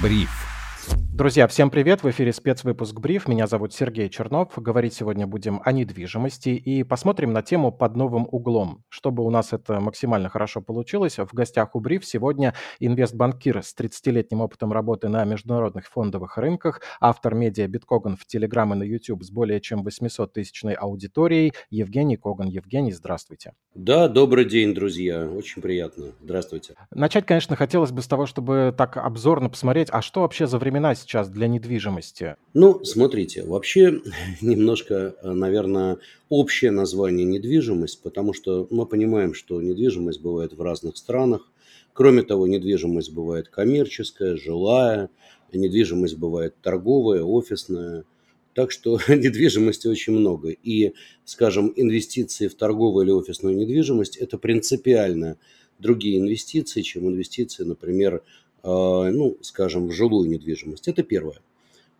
Бриф. Друзья, всем привет! В эфире спецвыпуск «Бриф». Меня зовут Сергей Чернов. Говорить сегодня будем о недвижимости и посмотрим на тему под новым углом. Чтобы у нас это максимально хорошо получилось, в гостях у «Бриф» сегодня инвестбанкир с 30-летним опытом работы на международных фондовых рынках, автор медиа «Биткоган» в Телеграм и на YouTube с более чем 800-тысячной аудиторией Евгений Коган. Евгений, здравствуйте. Да, добрый день, друзья. Очень приятно. Здравствуйте. Начать, конечно, хотелось бы с того, чтобы так обзорно посмотреть, а что вообще за времена сейчас для недвижимости? Ну, смотрите, вообще немножко, наверное, общее название недвижимость, потому что мы понимаем, что недвижимость бывает в разных странах. Кроме того, недвижимость бывает коммерческая, жилая, недвижимость бывает торговая, офисная. Так что недвижимости очень много. И, скажем, инвестиции в торговую или офисную недвижимость – это принципиально другие инвестиции, чем инвестиции, например, ну, скажем, в жилую недвижимость. Это первое.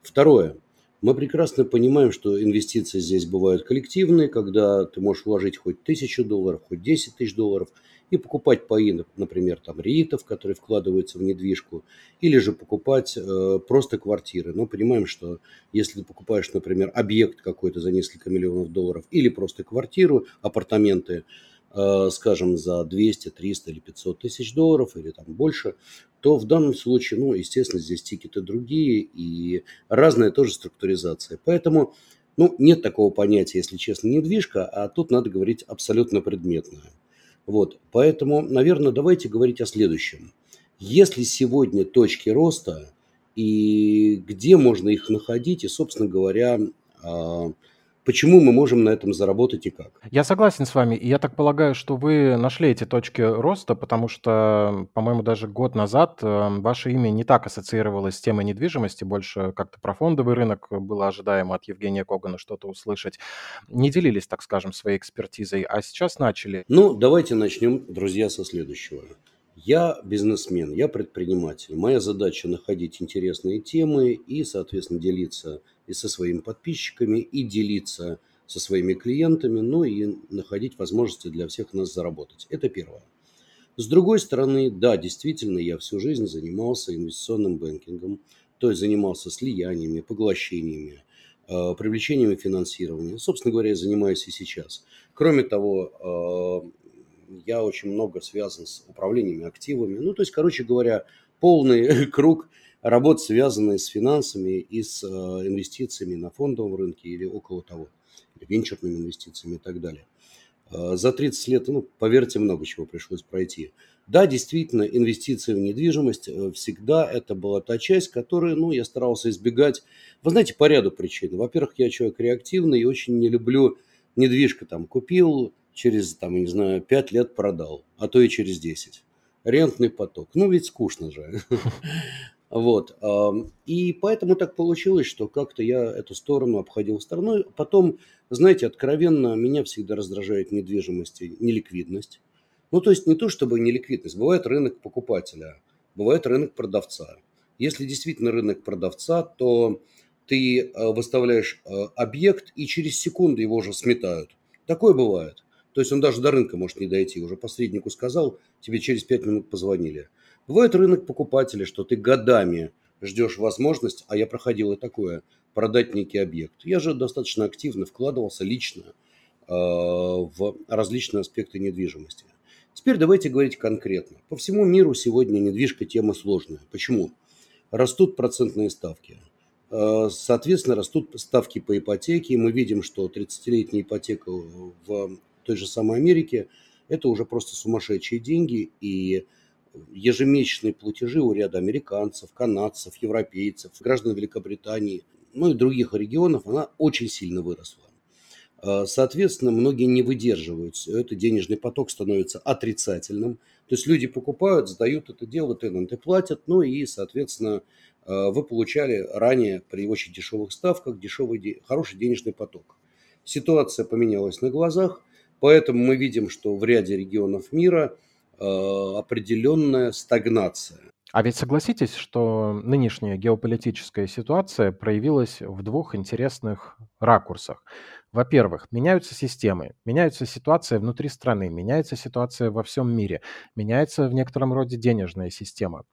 Второе. Мы прекрасно понимаем, что инвестиции здесь бывают коллективные, когда ты можешь вложить хоть тысячу долларов, хоть 10 тысяч долларов и покупать паи, например, там риитов, которые вкладываются в недвижку, или же покупать э, просто квартиры. Но понимаем, что если ты покупаешь, например, объект какой-то за несколько миллионов долларов или просто квартиру, апартаменты, скажем, за 200, 300 или 500 тысяч долларов или там больше, то в данном случае, ну, естественно, здесь тикеты другие и разная тоже структуризация. Поэтому, ну, нет такого понятия, если честно, недвижка, а тут надо говорить абсолютно предметное. Вот, поэтому, наверное, давайте говорить о следующем. Если сегодня точки роста и где можно их находить, и, собственно говоря, а, почему мы можем на этом заработать и как. Я согласен с вами. И я так полагаю, что вы нашли эти точки роста, потому что, по-моему, даже год назад э, ваше имя не так ассоциировалось с темой недвижимости, больше как-то про фондовый рынок было ожидаемо от Евгения Когана что-то услышать. Не делились, так скажем, своей экспертизой, а сейчас начали. Ну, давайте начнем, друзья, со следующего. Я бизнесмен, я предприниматель. Моя задача находить интересные темы и, соответственно, делиться и со своими подписчиками, и делиться со своими клиентами, ну и находить возможности для всех нас заработать. Это первое. С другой стороны, да, действительно, я всю жизнь занимался инвестиционным банкингом, то есть занимался слияниями, поглощениями, э, привлечением финансирования. Собственно говоря, я занимаюсь и сейчас. Кроме того, э, я очень много связан с управлениями активами. Ну, то есть, короче говоря, полный круг работ, связанные с финансами и с э, инвестициями на фондовом рынке или около того, или венчурными инвестициями и так далее. Э, за 30 лет, ну, поверьте, много чего пришлось пройти. Да, действительно, инвестиции в недвижимость э, всегда это была та часть, которую, ну, я старался избегать. Вы знаете, по ряду причин. Во-первых, я человек реактивный и очень не люблю недвижка там купил, через, там, не знаю, 5 лет продал, а то и через 10. Рентный поток. Ну, ведь скучно же. Вот. И поэтому так получилось, что как-то я эту сторону обходил стороной. Потом, знаете, откровенно меня всегда раздражает недвижимость и неликвидность. Ну, то есть не то, чтобы неликвидность. Бывает рынок покупателя, бывает рынок продавца. Если действительно рынок продавца, то ты э, выставляешь э, объект, и через секунду его уже сметают. Такое бывает. То есть он даже до рынка может не дойти. Уже посреднику сказал, тебе через 5 минут позвонили. Бывает рынок покупателя, что ты годами ждешь возможность, а я проходил и такое, продать некий объект. Я же достаточно активно вкладывался лично э, в различные аспекты недвижимости. Теперь давайте говорить конкретно. По всему миру сегодня недвижка тема сложная. Почему? Растут процентные ставки. Э, соответственно, растут ставки по ипотеке. Мы видим, что 30-летняя ипотека в той же самой Америке – это уже просто сумасшедшие деньги. И ежемесячные платежи у ряда американцев, канадцев, европейцев, граждан Великобритании, ну и других регионов, она очень сильно выросла. А, соответственно, многие не выдерживают все это, денежный поток становится отрицательным. То есть люди покупают, сдают это дело, тенанты платят, ну и, соответственно, а, вы получали ранее при очень дешевых ставках дешевый, хороший денежный поток. Ситуация поменялась на глазах, поэтому мы видим, что в ряде регионов мира – Э, определенная стагнация. А ведь согласитесь, что нынешняя геополитическая ситуация проявилась в двух интересных ракурсах. Во-первых, меняются системы, меняется ситуация внутри страны, меняется ситуация во всем мире, меняется в некотором роде денежная система.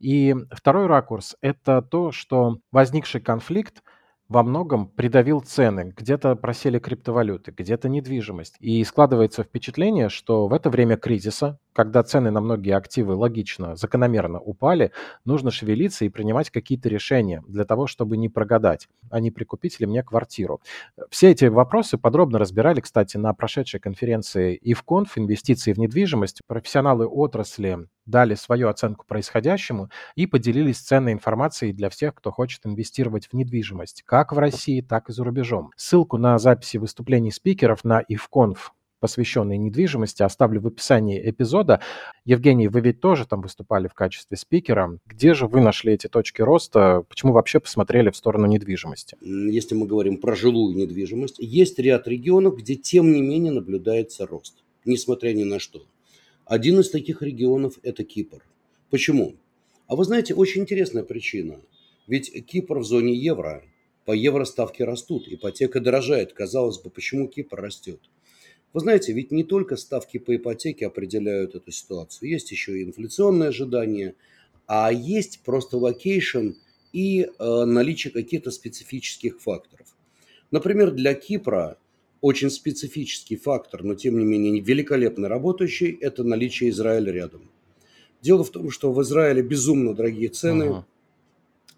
И второй ракурс– это то, что возникший конфликт во многом придавил цены. Где-то просели криптовалюты, где-то недвижимость. И складывается впечатление, что в это время кризиса, когда цены на многие активы логично, закономерно упали, нужно шевелиться и принимать какие-то решения для того, чтобы не прогадать, а не прикупить ли мне квартиру. Все эти вопросы подробно разбирали, кстати, на прошедшей конференции IFCONF «Инвестиции в недвижимость». Профессионалы отрасли дали свою оценку происходящему и поделились ценной информацией для всех, кто хочет инвестировать в недвижимость, как в России, так и за рубежом. Ссылку на записи выступлений спикеров на IFConf посвященной недвижимости, оставлю в описании эпизода. Евгений, вы ведь тоже там выступали в качестве спикера. Где же вы нашли эти точки роста? Почему вообще посмотрели в сторону недвижимости? Если мы говорим про жилую недвижимость, есть ряд регионов, где тем не менее наблюдается рост, несмотря ни на что. Один из таких регионов – это Кипр. Почему? А вы знаете, очень интересная причина. Ведь Кипр в зоне евро, по евро ставки растут, ипотека дорожает. Казалось бы, почему Кипр растет? Вы знаете, ведь не только ставки по ипотеке определяют эту ситуацию. Есть еще и инфляционные ожидания, а есть просто location и э, наличие каких-то специфических факторов. Например, для Кипра очень специфический фактор, но тем не менее великолепно работающий, это наличие Израиля рядом. Дело в том, что в Израиле безумно дорогие цены. Uh-huh.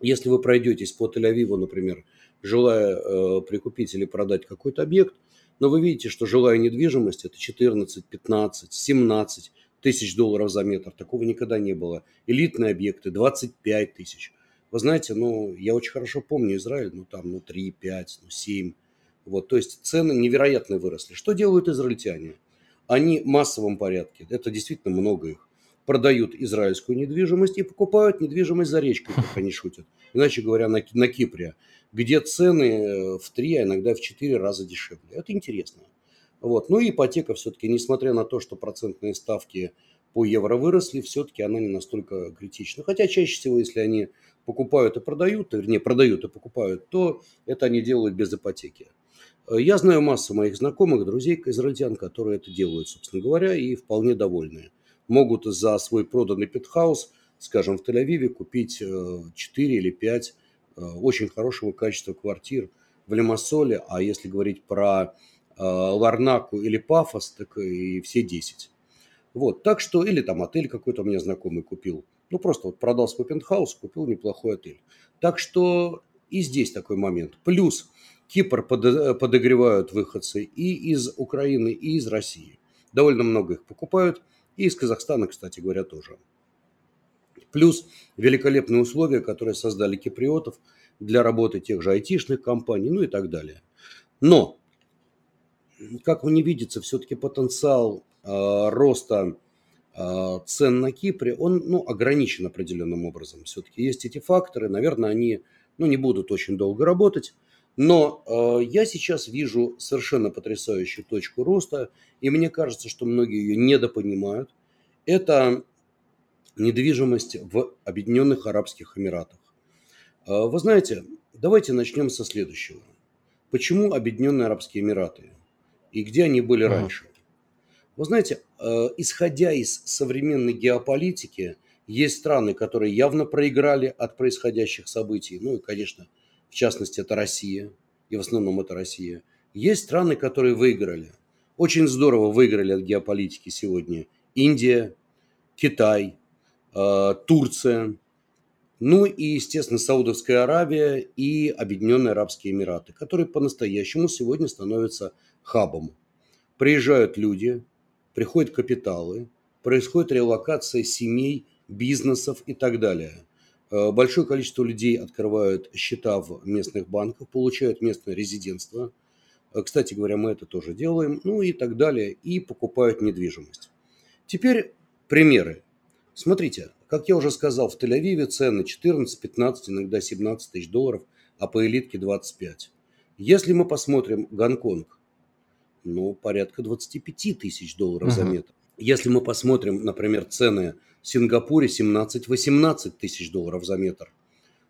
Если вы пройдетесь по Тель-Авиву, например, желая э, прикупить или продать какой-то объект, но вы видите, что жилая недвижимость это 14, 15, 17 тысяч долларов за метр. Такого никогда не было. Элитные объекты 25 тысяч. Вы знаете, ну, я очень хорошо помню Израиль, ну, там, ну, 3, 5, ну, 7. Вот, то есть цены невероятно выросли. Что делают израильтяне? Они в массовом порядке, это действительно много их, продают израильскую недвижимость и покупают недвижимость за речкой, как они шутят. Иначе говоря, на, на Кипре, где цены э, в три, а иногда в четыре раза дешевле. Это интересно. Вот. Ну и ипотека все-таки, несмотря на то, что процентные ставки по евро выросли, все-таки она не настолько критична. Хотя чаще всего, если они покупают и продают, вернее, продают и покупают, то это они делают без ипотеки. Я знаю массу моих знакомых, друзей, израильтян, которые это делают, собственно говоря, и вполне довольны. Могут за свой проданный пентхаус, скажем, в Тель-Авиве купить 4 э, или 5 э, очень хорошего качества квартир в Лимассоле, а если говорить про э, Ларнаку или Пафос, так и все 10. Вот, так что, или там отель какой-то у меня знакомый купил. Ну, просто вот продал свой пентхаус, купил неплохой отель. Так что и здесь такой момент. Плюс Кипр подогревают выходцы и из Украины, и из России. Довольно много их покупают. И из Казахстана, кстати говоря, тоже. Плюс великолепные условия, которые создали киприотов для работы тех же айтишных компаний, ну и так далее. Но, как вы не видите, все-таки потенциал э, роста э, цен на Кипре, он ну, ограничен определенным образом. Все-таки есть эти факторы, наверное, они ну, не будут очень долго работать. Но э, я сейчас вижу совершенно потрясающую точку роста, и мне кажется, что многие ее недопонимают. Это недвижимость в Объединенных Арабских Эмиратах. Э, вы знаете, давайте начнем со следующего. Почему Объединенные Арабские Эмираты? И где они были mm. раньше? Вы знаете, э, исходя из современной геополитики, есть страны, которые явно проиграли от происходящих событий. Ну и, конечно, в частности, это Россия, и в основном это Россия. Есть страны, которые выиграли. Очень здорово выиграли от геополитики сегодня. Индия, Китай, э, Турция, ну и, естественно, Саудовская Аравия и Объединенные Арабские Эмираты, которые по-настоящему сегодня становятся хабом. Приезжают люди, приходят капиталы, происходит релокация семей, бизнесов и так далее. Э, большое количество людей открывают счета в местных банках, получают местное резидентство. Э, кстати говоря, мы это тоже делаем, ну и так далее, и покупают недвижимость. Теперь примеры. Смотрите, как я уже сказал, в Тель-Авиве цены 14, 15, иногда 17 тысяч долларов, а по элитке 25. Если мы посмотрим Гонконг, ну, порядка 25 тысяч долларов uh-huh. за метр. Если мы посмотрим, например, цены в Сингапуре 17-18 тысяч долларов за метр.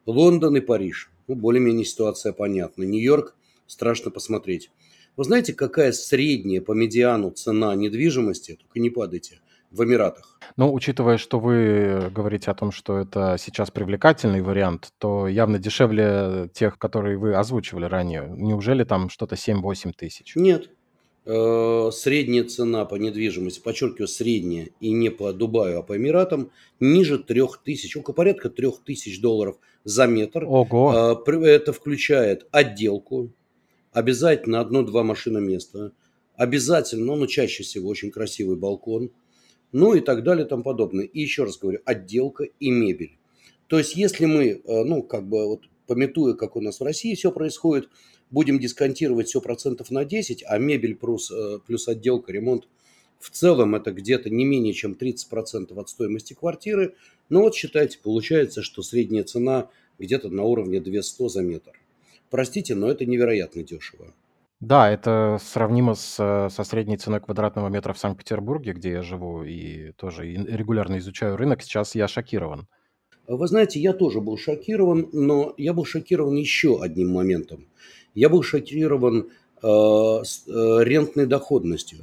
Лондон и Париж. Ну, более-менее ситуация понятна. Нью-Йорк страшно посмотреть. Вы знаете, какая средняя по медиану цена недвижимости, только не падайте, в Эмиратах? Ну, учитывая, что вы говорите о том, что это сейчас привлекательный вариант, то явно дешевле тех, которые вы озвучивали ранее. Неужели там что-то 7-8 тысяч? Нет. Э, средняя цена по недвижимости, подчеркиваю, средняя, и не по Дубаю, а по Эмиратам, ниже 3000, около порядка 3000 долларов за метр. Ого! Э, это включает отделку, обязательно одно-два машиноместа, обязательно, ну, чаще всего очень красивый балкон, ну и так далее и тому подобное. И еще раз говорю, отделка и мебель. То есть, если мы, э, ну, как бы вот пометуя, как у нас в России все происходит, будем дисконтировать все процентов на 10, а мебель плюс, э, плюс отделка, ремонт в целом это где-то не менее чем 30% от стоимости квартиры. Ну вот считайте, получается, что средняя цена где-то на уровне 200 за метр. Простите, но это невероятно дешево. Да, это сравнимо с, э, со средней ценой квадратного метра в Санкт-Петербурге, где я живу и тоже регулярно изучаю рынок. Сейчас я шокирован. Вы знаете, я тоже был шокирован, но я был шокирован еще одним моментом. Я был шокирован э, э, рентной доходностью.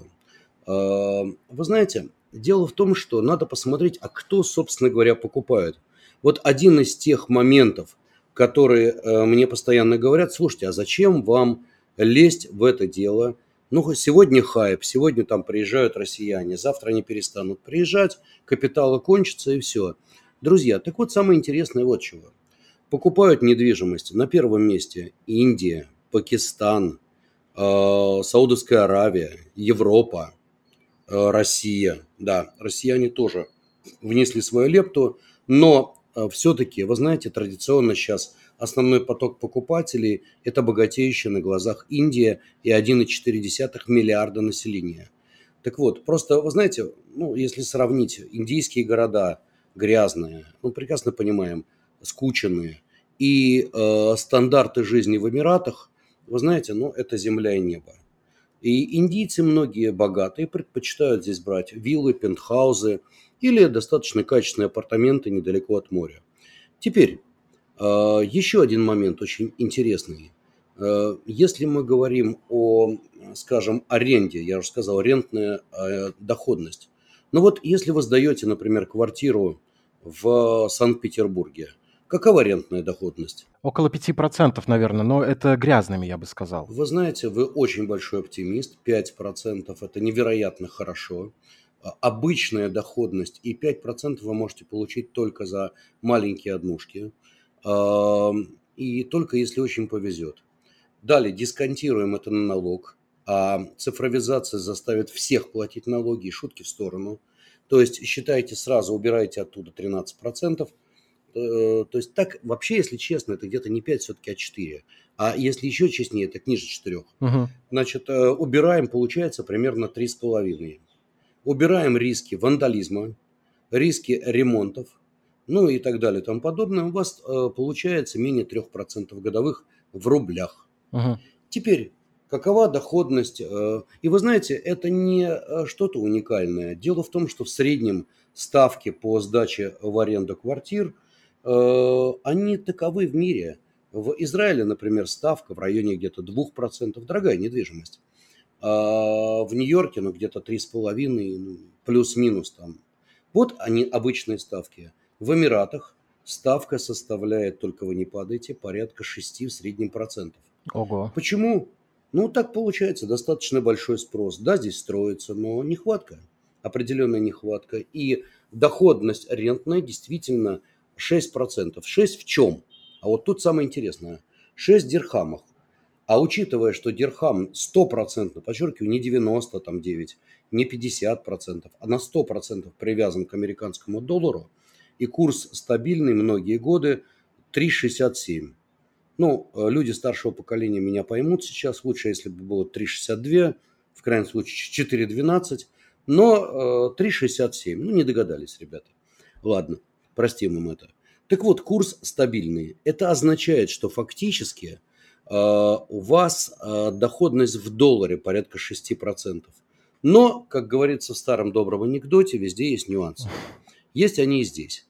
Э, вы знаете, дело в том, что надо посмотреть, а кто, собственно говоря, покупает. Вот один из тех моментов, которые мне постоянно говорят, слушайте, а зачем вам лезть в это дело? Ну, сегодня хайп, сегодня там приезжают россияне, завтра они перестанут приезжать, капиталы кончатся и все. Друзья, так вот самое интересное вот чего. Покупают недвижимость на первом месте Индия, Пакистан, э, Саудовская Аравия, Европа, э, Россия. Да, россияне тоже внесли свою лепту, но э, все-таки, вы знаете, традиционно сейчас основной поток покупателей – это богатеющая на глазах Индия и 1,4 миллиарда населения. Так вот, просто, вы знаете, ну, если сравнить индийские города грязные, мы прекрасно понимаем, скученные, и э, стандарты жизни в Эмиратах, вы знаете, ну, это земля и небо. И индийцы многие богатые предпочитают здесь брать виллы, пентхаузы или достаточно качественные апартаменты недалеко от моря. Теперь, э, еще один момент очень интересный. Э, если мы говорим о, скажем, аренде, я уже сказал, рентная э, доходность. Ну вот, если вы сдаете, например, квартиру в Санкт-Петербурге – Какова рентная доходность? Около 5%, наверное, но это грязными, я бы сказал. Вы знаете, вы очень большой оптимист. 5% это невероятно хорошо. А, обычная доходность и 5% вы можете получить только за маленькие однушки. И только если очень повезет. Далее дисконтируем это на налог. А цифровизация заставит всех платить налоги и шутки в сторону. То есть считайте сразу, убирайте оттуда 13%, Э, то есть так вообще, если честно, это где-то не 5 все-таки, а 4. А если еще честнее, это ниже 4. Угу. Значит, э, убираем, получается, примерно 3,5. Убираем риски вандализма, риски ремонтов, ну и так далее и тому подобное. У вас э, получается менее 3% годовых в рублях. Угу. Теперь, какова доходность? И вы знаете, это не что-то уникальное. Дело в том, что в среднем ставки по сдаче в аренду квартир – Э, они таковы в мире. В Израиле, например, ставка в районе где-то 2%, дорогая недвижимость. А в Нью-Йорке, ну, где-то 3,5, ну, плюс-минус там. Вот они, обычные ставки. В Эмиратах ставка составляет, только вы не падайте, порядка 6 в среднем процентов. Ого. Почему? Ну, так получается, достаточно большой спрос. Да, здесь строится, но нехватка, определенная нехватка. И доходность рентная действительно – 6%. 6 в чем? А вот тут самое интересное. 6 дирхамов. А учитывая, что дирхам 100%, подчеркиваю, не 90, там 9, не 50%, а на 100% привязан к американскому доллару, и курс стабильный многие годы 3,67. Ну, э, люди старшего поколения меня поймут сейчас. Лучше, если бы было 3,62, в крайнем случае 4,12, но 3,67. Ну, не догадались, ребята. Ладно простим им это. Так вот, курс стабильный. Это означает, что фактически э, у вас э, доходность в долларе порядка 6%. Но, как говорится в старом добром анекдоте, везде есть нюансы. Есть они и здесь.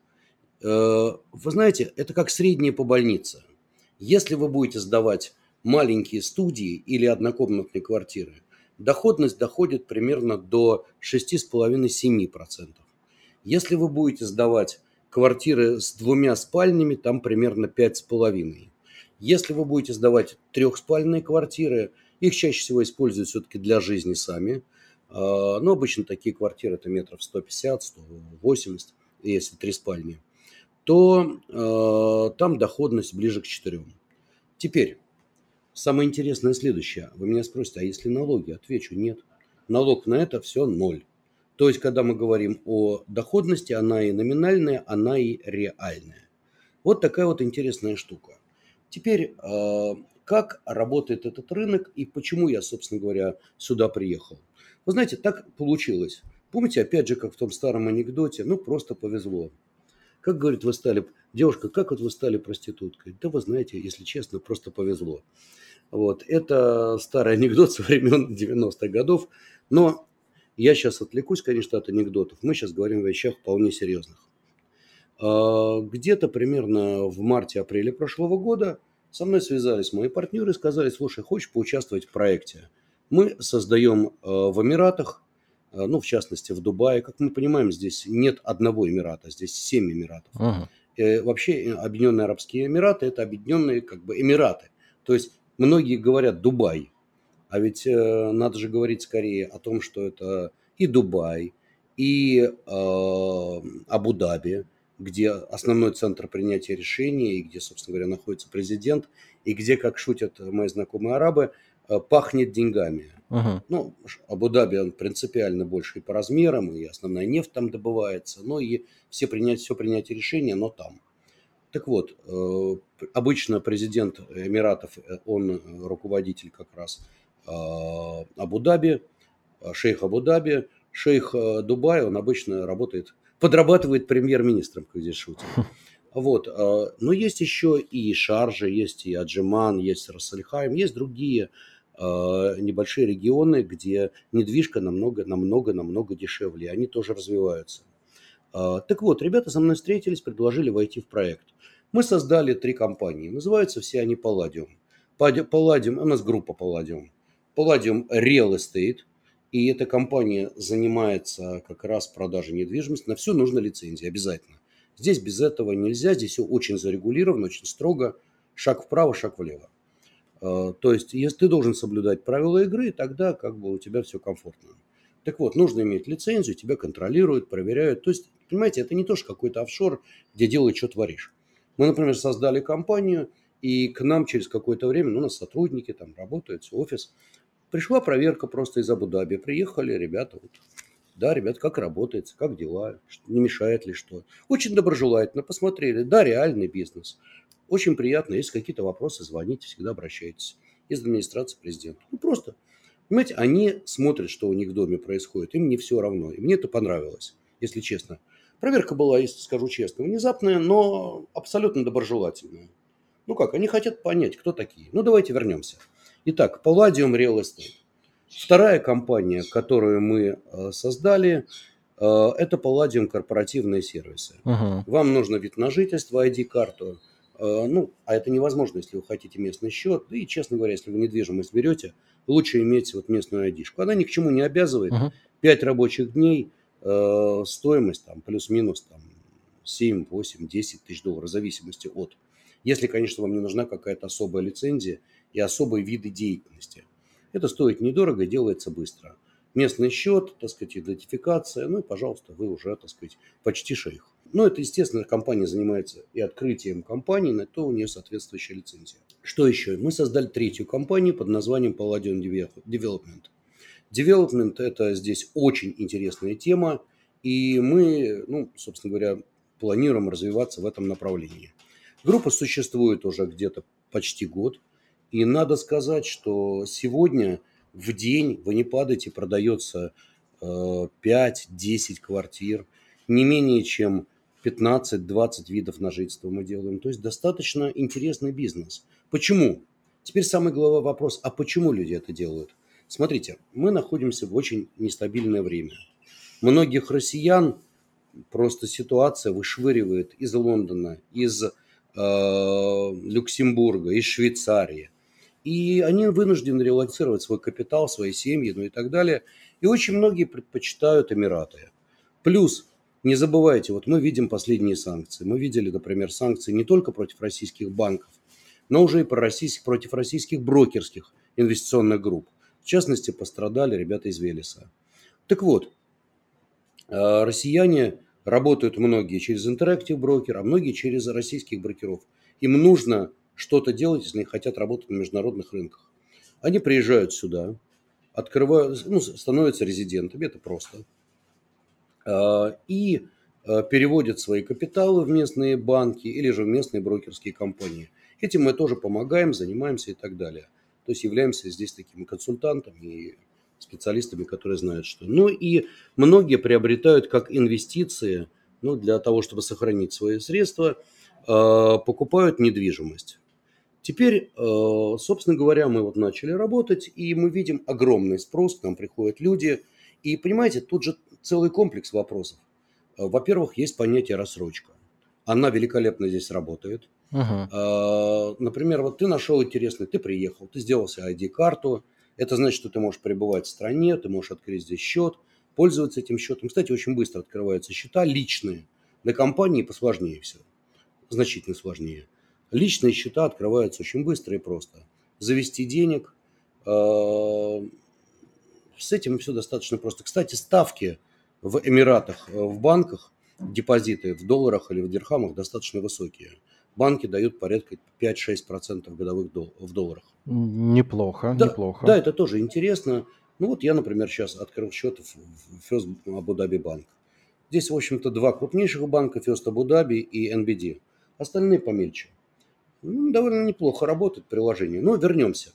Э, вы знаете, это как средние по больнице. Если вы будете сдавать маленькие студии или однокомнатные квартиры, доходность доходит примерно до 6,5-7%. Если вы будете сдавать квартиры с двумя спальнями, там примерно 5,5%. Если вы будете сдавать трехспальные квартиры, их чаще всего используют все-таки для жизни сами. А, но обычно такие квартиры это метров 150, 180, если три спальни, то э, там доходность ближе к 4. Теперь, самое интересное следующее. Вы меня спросите, а если налоги? Отвечу, нет. Налог на это все ноль. То есть, когда мы говорим о доходности, она и номинальная, она и реальная. Вот такая вот интересная штука. Теперь, а, как работает этот рынок и почему я, собственно говоря, сюда приехал? Вы знаете, так получилось. Помните, опять же, как в том старом анекдоте, ну, просто повезло. Как, говорит, вы стали, девушка, как вот вы стали проституткой? Да вы знаете, если честно, просто повезло. Вот, это старый анекдот со времен 90-х годов, но я сейчас отвлекусь, конечно, от анекдотов. Мы сейчас говорим о вещах вполне серьезных. А, где-то примерно в марте-апреле прошлого года со мной связались мои партнеры и сказали, слушай, хочешь поучаствовать в проекте? Мы создаем а, в Эмиратах, а, ну, в частности, в Дубае. Как мы понимаем, здесь нет одного Эмирата, здесь семь Эмиратов. Ага. И вообще, э, Объединенные Арабские Эмираты – это объединенные как бы Эмираты. То есть, многие говорят Дубай, а ведь э, надо же говорить скорее о том, что это и Дубай, и э, Абу-Даби, где основной центр принятия решений, и где, собственно говоря, находится президент, и где, как шутят мои знакомые арабы, э, пахнет деньгами. Uh-huh. Ну, Абу-Даби он принципиально больше и по размерам, и основная нефть там добывается, но и все, принять, все принятие решения, но там. Так вот, э, обычно президент Эмиратов, э, он руководитель как раз Абу-Даби, а, шейх Абу-Даби, шейх а, Дубай, он обычно работает, подрабатывает премьер-министром, как здесь шутят. Вот. Но есть еще и Шаржа, есть и Аджиман, есть Рассальхайм, есть другие небольшие регионы, где недвижка намного, намного, намного дешевле. Они тоже развиваются. Так вот, ребята со мной встретились, предложили войти в проект. Мы создали три компании. Называются все они Палладиум. Палладиум, у нас группа Палладиум. Palladium Real Estate, и эта компания занимается как раз продажей недвижимости. На все нужна лицензия обязательно. Здесь без этого нельзя, здесь все очень зарегулировано, очень строго. Шаг вправо, шаг влево. А, то есть, если ты должен соблюдать правила игры, тогда как бы у тебя все комфортно. Так вот, нужно иметь лицензию, тебя контролируют, проверяют. То есть, понимаете, это не то, что какой-то офшор, где делай, что творишь. Мы, например, создали компанию, и к нам через какое-то время, ну, у нас сотрудники там работают, офис, Пришла проверка просто из Абу-Даби. Приехали ребята. Вот. Да, ребят, как работает, как дела, не мешает ли что. Очень доброжелательно посмотрели. Да, реальный бизнес. Очень приятно. Если какие-то вопросы, звоните, всегда обращайтесь. Из администрации президента. Ну, просто. Понимаете, они смотрят, что у них в доме происходит. Им не все равно. И мне это понравилось, если честно. Проверка была, если скажу честно, внезапная, но абсолютно доброжелательная. Ну как, они хотят понять, кто такие. Ну, давайте вернемся. Итак, Palladium Real Estate. Вторая компания, которую мы э, создали, э, это Palladium корпоративные сервисы. Uh-huh. Вам нужно вид на жительство, ID-карту. Э, ну, а это невозможно, если вы хотите местный счет. Да и, честно говоря, если вы недвижимость берете, лучше иметь вот местную ID-шку. Она ни к чему не обязывает. Uh-huh. 5 рабочих дней, стоимость там плюс-минус там 7, 8, 10 тысяч долларов, в зависимости от. Если, конечно, вам не нужна какая-то особая лицензия – и особые виды деятельности. Это стоит недорого, делается быстро. Местный счет, так сказать, идентификация, ну и, пожалуйста, вы уже, так сказать, почти шейх. Но это, естественно, компания занимается и открытием компании, на то у нее соответствующая лицензия. Что еще? Мы создали третью компанию под названием Palladium Development. Development – это здесь очень интересная тема, и мы, ну, собственно говоря, планируем развиваться в этом направлении. Группа существует уже где-то почти год – и надо сказать, что сегодня в день в Анипадете продается 5-10 э, квартир, не менее чем 15-20 видов на жительство мы делаем. То есть достаточно интересный бизнес. Почему? Теперь самый главный вопрос, а почему люди это делают? Смотрите, мы находимся в очень нестабильное время. Многих россиян просто ситуация вышвыривает из Лондона, из э, Люксембурга, из Швейцарии и они вынуждены релацировать свой капитал, свои семьи, ну и так далее. И очень многие предпочитают Эмираты. Плюс, не забывайте, вот мы видим последние санкции. Мы видели, например, санкции не только против российских банков, но уже и против российских брокерских инвестиционных групп. В частности, пострадали ребята из Велеса. Так вот, э, россияне работают многие через Interactive Broker, а многие через российских брокеров. Им нужно что-то делать, если они хотят работать на международных рынках. Они приезжают сюда, открывают, ну, становятся резидентами, это просто, а, и а, переводят свои капиталы в местные банки или же в местные брокерские компании. Этим мы тоже помогаем, занимаемся и так далее. То есть являемся здесь такими консультантами и специалистами, которые знают что. Ну и многие приобретают как инвестиции, ну, для того, чтобы сохранить свои средства, а, покупают недвижимость. Теперь, э, собственно говоря, мы вот начали работать, и мы видим огромный спрос, к нам приходят люди. И, понимаете, тут же целый комплекс вопросов. Э, во-первых, есть понятие рассрочка. Она великолепно здесь работает. Uh-huh. Например, вот ты нашел интересный, ты приехал, ты сделал себе ID-карту. Это значит, что ты можешь пребывать в стране, ты можешь открыть здесь счет, пользоваться этим счетом. Кстати, очень быстро открываются счета личные. Для компании посложнее все. Значительно сложнее. Личные счета открываются очень быстро и просто. Завести денег, э, с этим все достаточно просто. Кстати, ставки в Эмиратах, э, в банках, депозиты в долларах или в дирхамах достаточно высокие. Банки дают порядка 5-6% годовых в долларах. Неплохо, да, неплохо. Да, это тоже интересно. Ну вот я, например, сейчас открыл счет в Abu Dhabi Bank. Здесь, в общем-то, два крупнейших банка, First Abu Dhabi и NBD. Остальные помельче ну, довольно неплохо работает приложение. Но вернемся.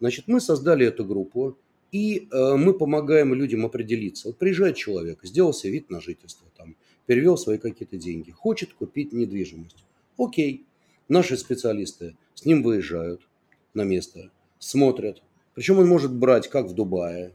Значит, мы создали эту группу, и э, мы помогаем людям определиться. Вот приезжает человек, сделал себе вид на жительство, там, перевел свои какие-то деньги, хочет купить недвижимость. Окей, наши специалисты с ним выезжают на место, смотрят. Причем он может брать как в Дубае,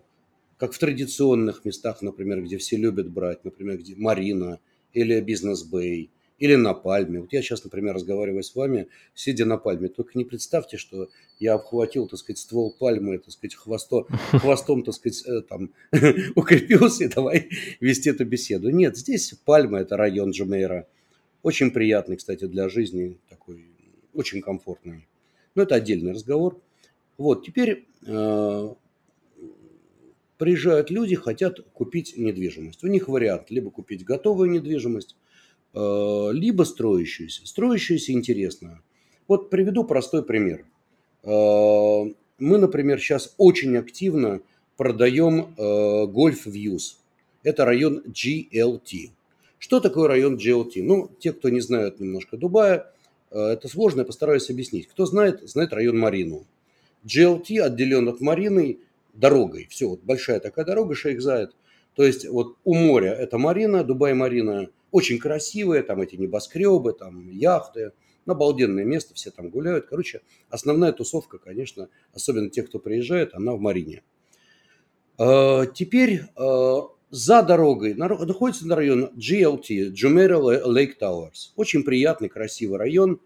как в традиционных местах, например, где все любят брать, например, где Марина или Бизнес-Бэй – или на пальме. Вот я сейчас, например, разговариваю с вами, сидя на пальме. Только не представьте, что я обхватил, так сказать, ствол пальмы, так сказать, хвосто, хвостом, так сказать, э, там, укрепился и давай вести эту беседу. Нет, здесь пальма – это район Джумейра. Очень приятный, кстати, для жизни, такой, очень комфортный. Но это отдельный разговор. Вот, теперь э, приезжают люди, хотят купить недвижимость. У них вариант либо купить готовую недвижимость, либо строящуюся. Строящуюся интересно. Вот приведу простой пример. Э, мы, например, сейчас очень активно продаем Golf э, Views. Это район GLT. Что такое район GLT? Ну, те, кто не знают немножко Дубая, это сложно, я постараюсь объяснить. Кто знает, знает район Марину. GLT отделен от Марины дорогой. Все, вот большая такая дорога, Шейх Заяд. То есть вот у моря это Марина, Дубай-Марина – очень красивые, там эти небоскребы, там яхты, обалденное место, все там гуляют. Короче, основная тусовка, конечно, особенно те, кто приезжает, она в Марине. А, теперь а, за дорогой находится на район GLT, Jumeirah Lake Towers. Очень приятный, красивый район.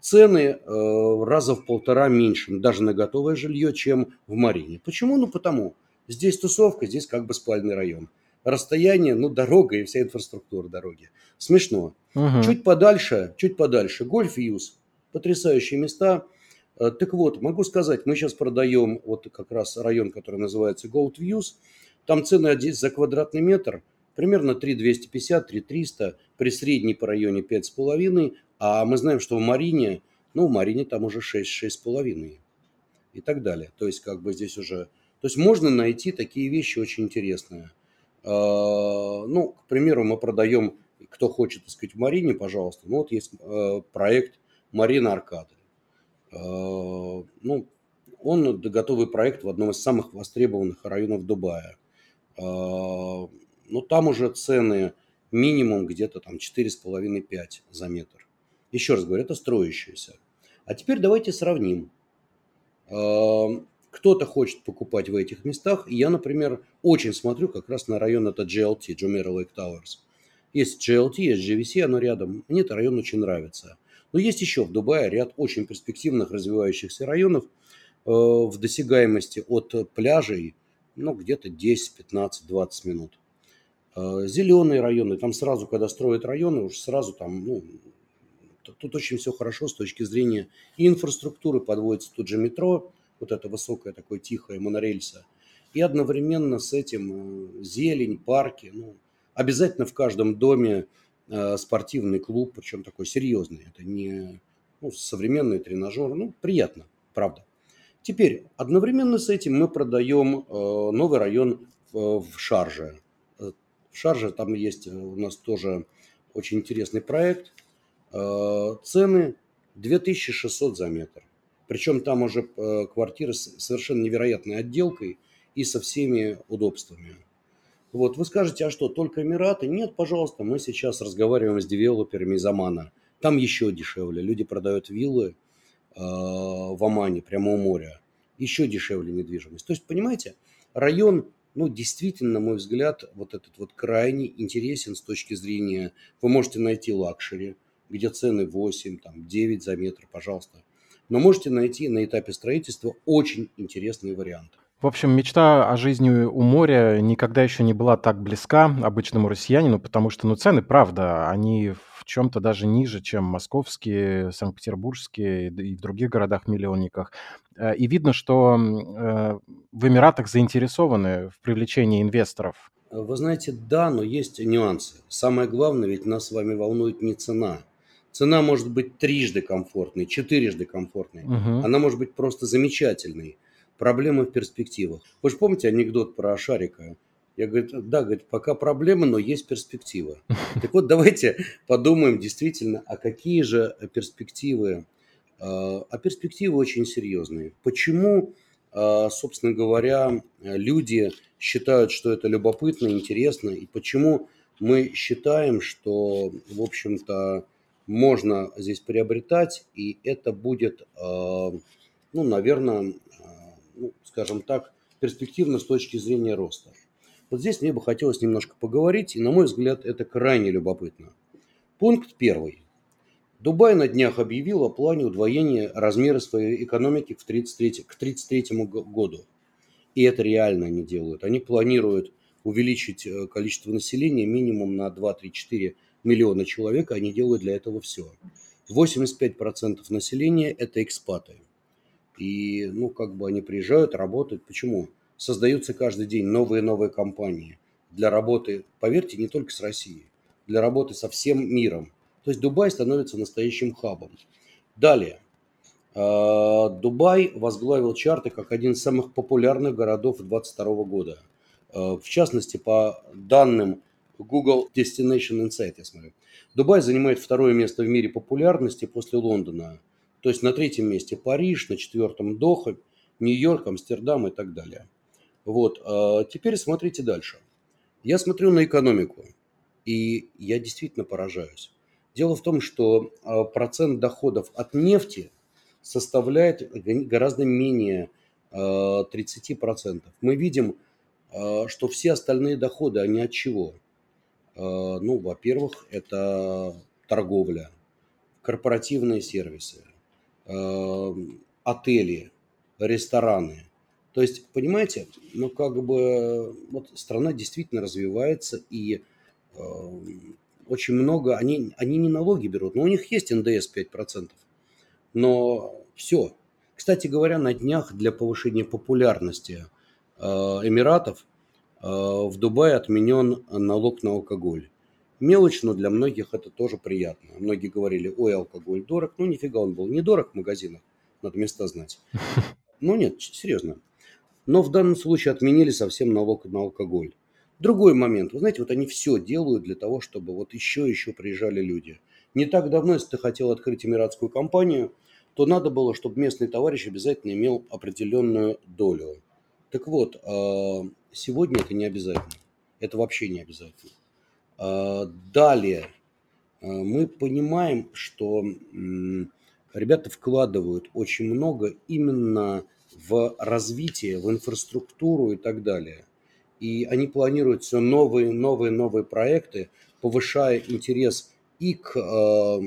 Цены а, раза в полтора меньше, даже на готовое жилье, чем в Марине. Почему? Ну, потому. Здесь тусовка, здесь как бы спальный район расстояние, ну, дорога и вся инфраструктура дороги. Смешно. Угу. Чуть подальше, чуть подальше, Гольф Юз. Потрясающие места. Э, так вот, могу сказать, мы сейчас продаем вот как раз район, который называется Gold Views. Там цены за квадратный метр примерно 3250, 3300, при средней по районе 5,5. А мы знаем, что в Марине, ну, в Марине там уже 6, 6,5 и так далее. То есть, как бы здесь уже... То есть, можно найти такие вещи очень интересные. А, ну, к примеру, мы продаем, кто хочет, так сказать, в Марине, пожалуйста, ну, вот есть э, проект Марина Аркады. А, ну, он готовый проект в одном из самых востребованных районов Дубая. Ну, там уже цены минимум где-то там 4,5-5 за метр. Еще раз говорю, это строящиеся. А теперь давайте сравним кто-то хочет покупать в этих местах. Я, например, очень смотрю как раз на район это GLT, Jumeirah Lake Towers. Есть GLT, есть GVC, оно рядом. Мне этот район очень нравится. Но есть еще в Дубае ряд очень перспективных развивающихся районов. в досягаемости от пляжей, ну, где-то 10, 15, 20 минут. Зеленые районы, там сразу, когда строят районы, уж сразу там, ну, тут очень все хорошо с точки зрения инфраструктуры, подводится тут же метро, вот это высокое такое тихое монорельса, и одновременно с этим зелень, парки, ну, обязательно в каждом доме Э, спортивный клуб, причем такой серьезный. Это не ну, современный тренажер. Ну, приятно, правда. Теперь, одновременно с этим мы продаем э, новый район в Шарже. Э, в Шарже там есть у нас тоже очень интересный проект. Цены 2600 за метр. Причем там уже квартиры с совершенно невероятной отделкой и со всеми удобствами. Вот, вы скажете, а что, только Эмираты? Нет, пожалуйста, мы сейчас разговариваем с девелоперами из Омана. Там еще дешевле. Люди продают виллы э, в Омане, прямо у моря. Еще дешевле недвижимость. То есть, понимаете, район, ну, действительно, на мой взгляд, вот этот вот крайне интересен с точки зрения... Вы можете найти luxury, где цены 8, там, 9 за метр, пожалуйста. Но можете найти на этапе строительства очень интересные варианты. В общем, мечта о жизни у моря никогда еще не была так близка обычному россиянину, потому что, ну, цены, правда, они в чем-то даже ниже, чем московские, санкт-петербургские и в других городах-миллионниках. Э, и видно, что э, в Эмиратах заинтересованы в привлечении инвесторов. Вы знаете, да, но есть нюансы. Самое главное, ведь нас с вами волнует не цена. Цена может быть трижды комфортной, четырежды комфортной. Угу. Она может быть просто замечательной проблемы в перспективах. Вы же помните анекдот про Шарика? Я говорю, да, говорит, пока проблемы, но есть перспектива. Так вот, давайте подумаем действительно, а какие же перспективы? А, а перспективы очень серьезные. Почему, а, собственно говоря, люди считают, что это любопытно, интересно, и почему мы считаем, что, в общем-то, можно здесь приобретать, и это будет, а, ну, наверное, ну, скажем так, перспективно с точки зрения роста. Вот здесь мне бы хотелось немножко поговорить, и, на мой взгляд, это крайне любопытно. Пункт первый. Дубай на днях объявил о плане удвоения размера своей экономики к 33, к 33 году. И это реально они делают. Они планируют увеличить э, количество населения минимум на 2-3-4 миллиона человек, они делают для этого все. 85% населения – это экспаты. И, ну, как бы они приезжают, работают. Почему? Создаются каждый день новые и новые компании для работы, поверьте, не только с Россией, для работы со всем миром. То есть Дубай становится настоящим хабом. Далее. А, Дубай возглавил чарты как один из самых популярных городов 2022 года. А, в частности, по данным Google Destination Insight, я смотрю. Дубай занимает второе место в мире популярности после Лондона – то есть на третьем месте Париж, на четвертом Доха, Нью-Йорк, Амстердам и так далее. Вот. А теперь смотрите дальше. Я смотрю на экономику, и я действительно поражаюсь. Дело в том, что а, процент доходов от нефти составляет гораздо менее 30%. А, Мы видим, что все остальные доходы, они от чего? Ну, во-первых, это торговля, корпоративные сервисы, Эм, отели, рестораны. То есть, понимаете, ну как бы вот страна действительно развивается и э, очень много, они, они не налоги берут, но у них есть НДС 5%. Но все. Кстати говоря, на днях для повышения популярности э, Эмиратов э, в Дубае отменен налог на алкоголь. Мелочь, но для многих это тоже приятно. Многие говорили, ой, алкоголь дорог. Ну, нифига он был не дорог в магазинах. Надо места знать. Ну, нет, серьезно. Но в данном случае отменили совсем налог на алкоголь. Другой момент. Вы знаете, вот они все делают для того, чтобы вот еще и еще приезжали люди. Не так давно, если ты хотел открыть эмиратскую компанию, то надо было, чтобы местный товарищ обязательно имел определенную долю. Так вот, а, сегодня это не обязательно. Это вообще не обязательно. А, далее, а, мы понимаем, что ребята вкладывают очень много именно в развитие, в инфраструктуру и так далее. И они планируют все новые, новые, новые проекты, повышая интерес и к а,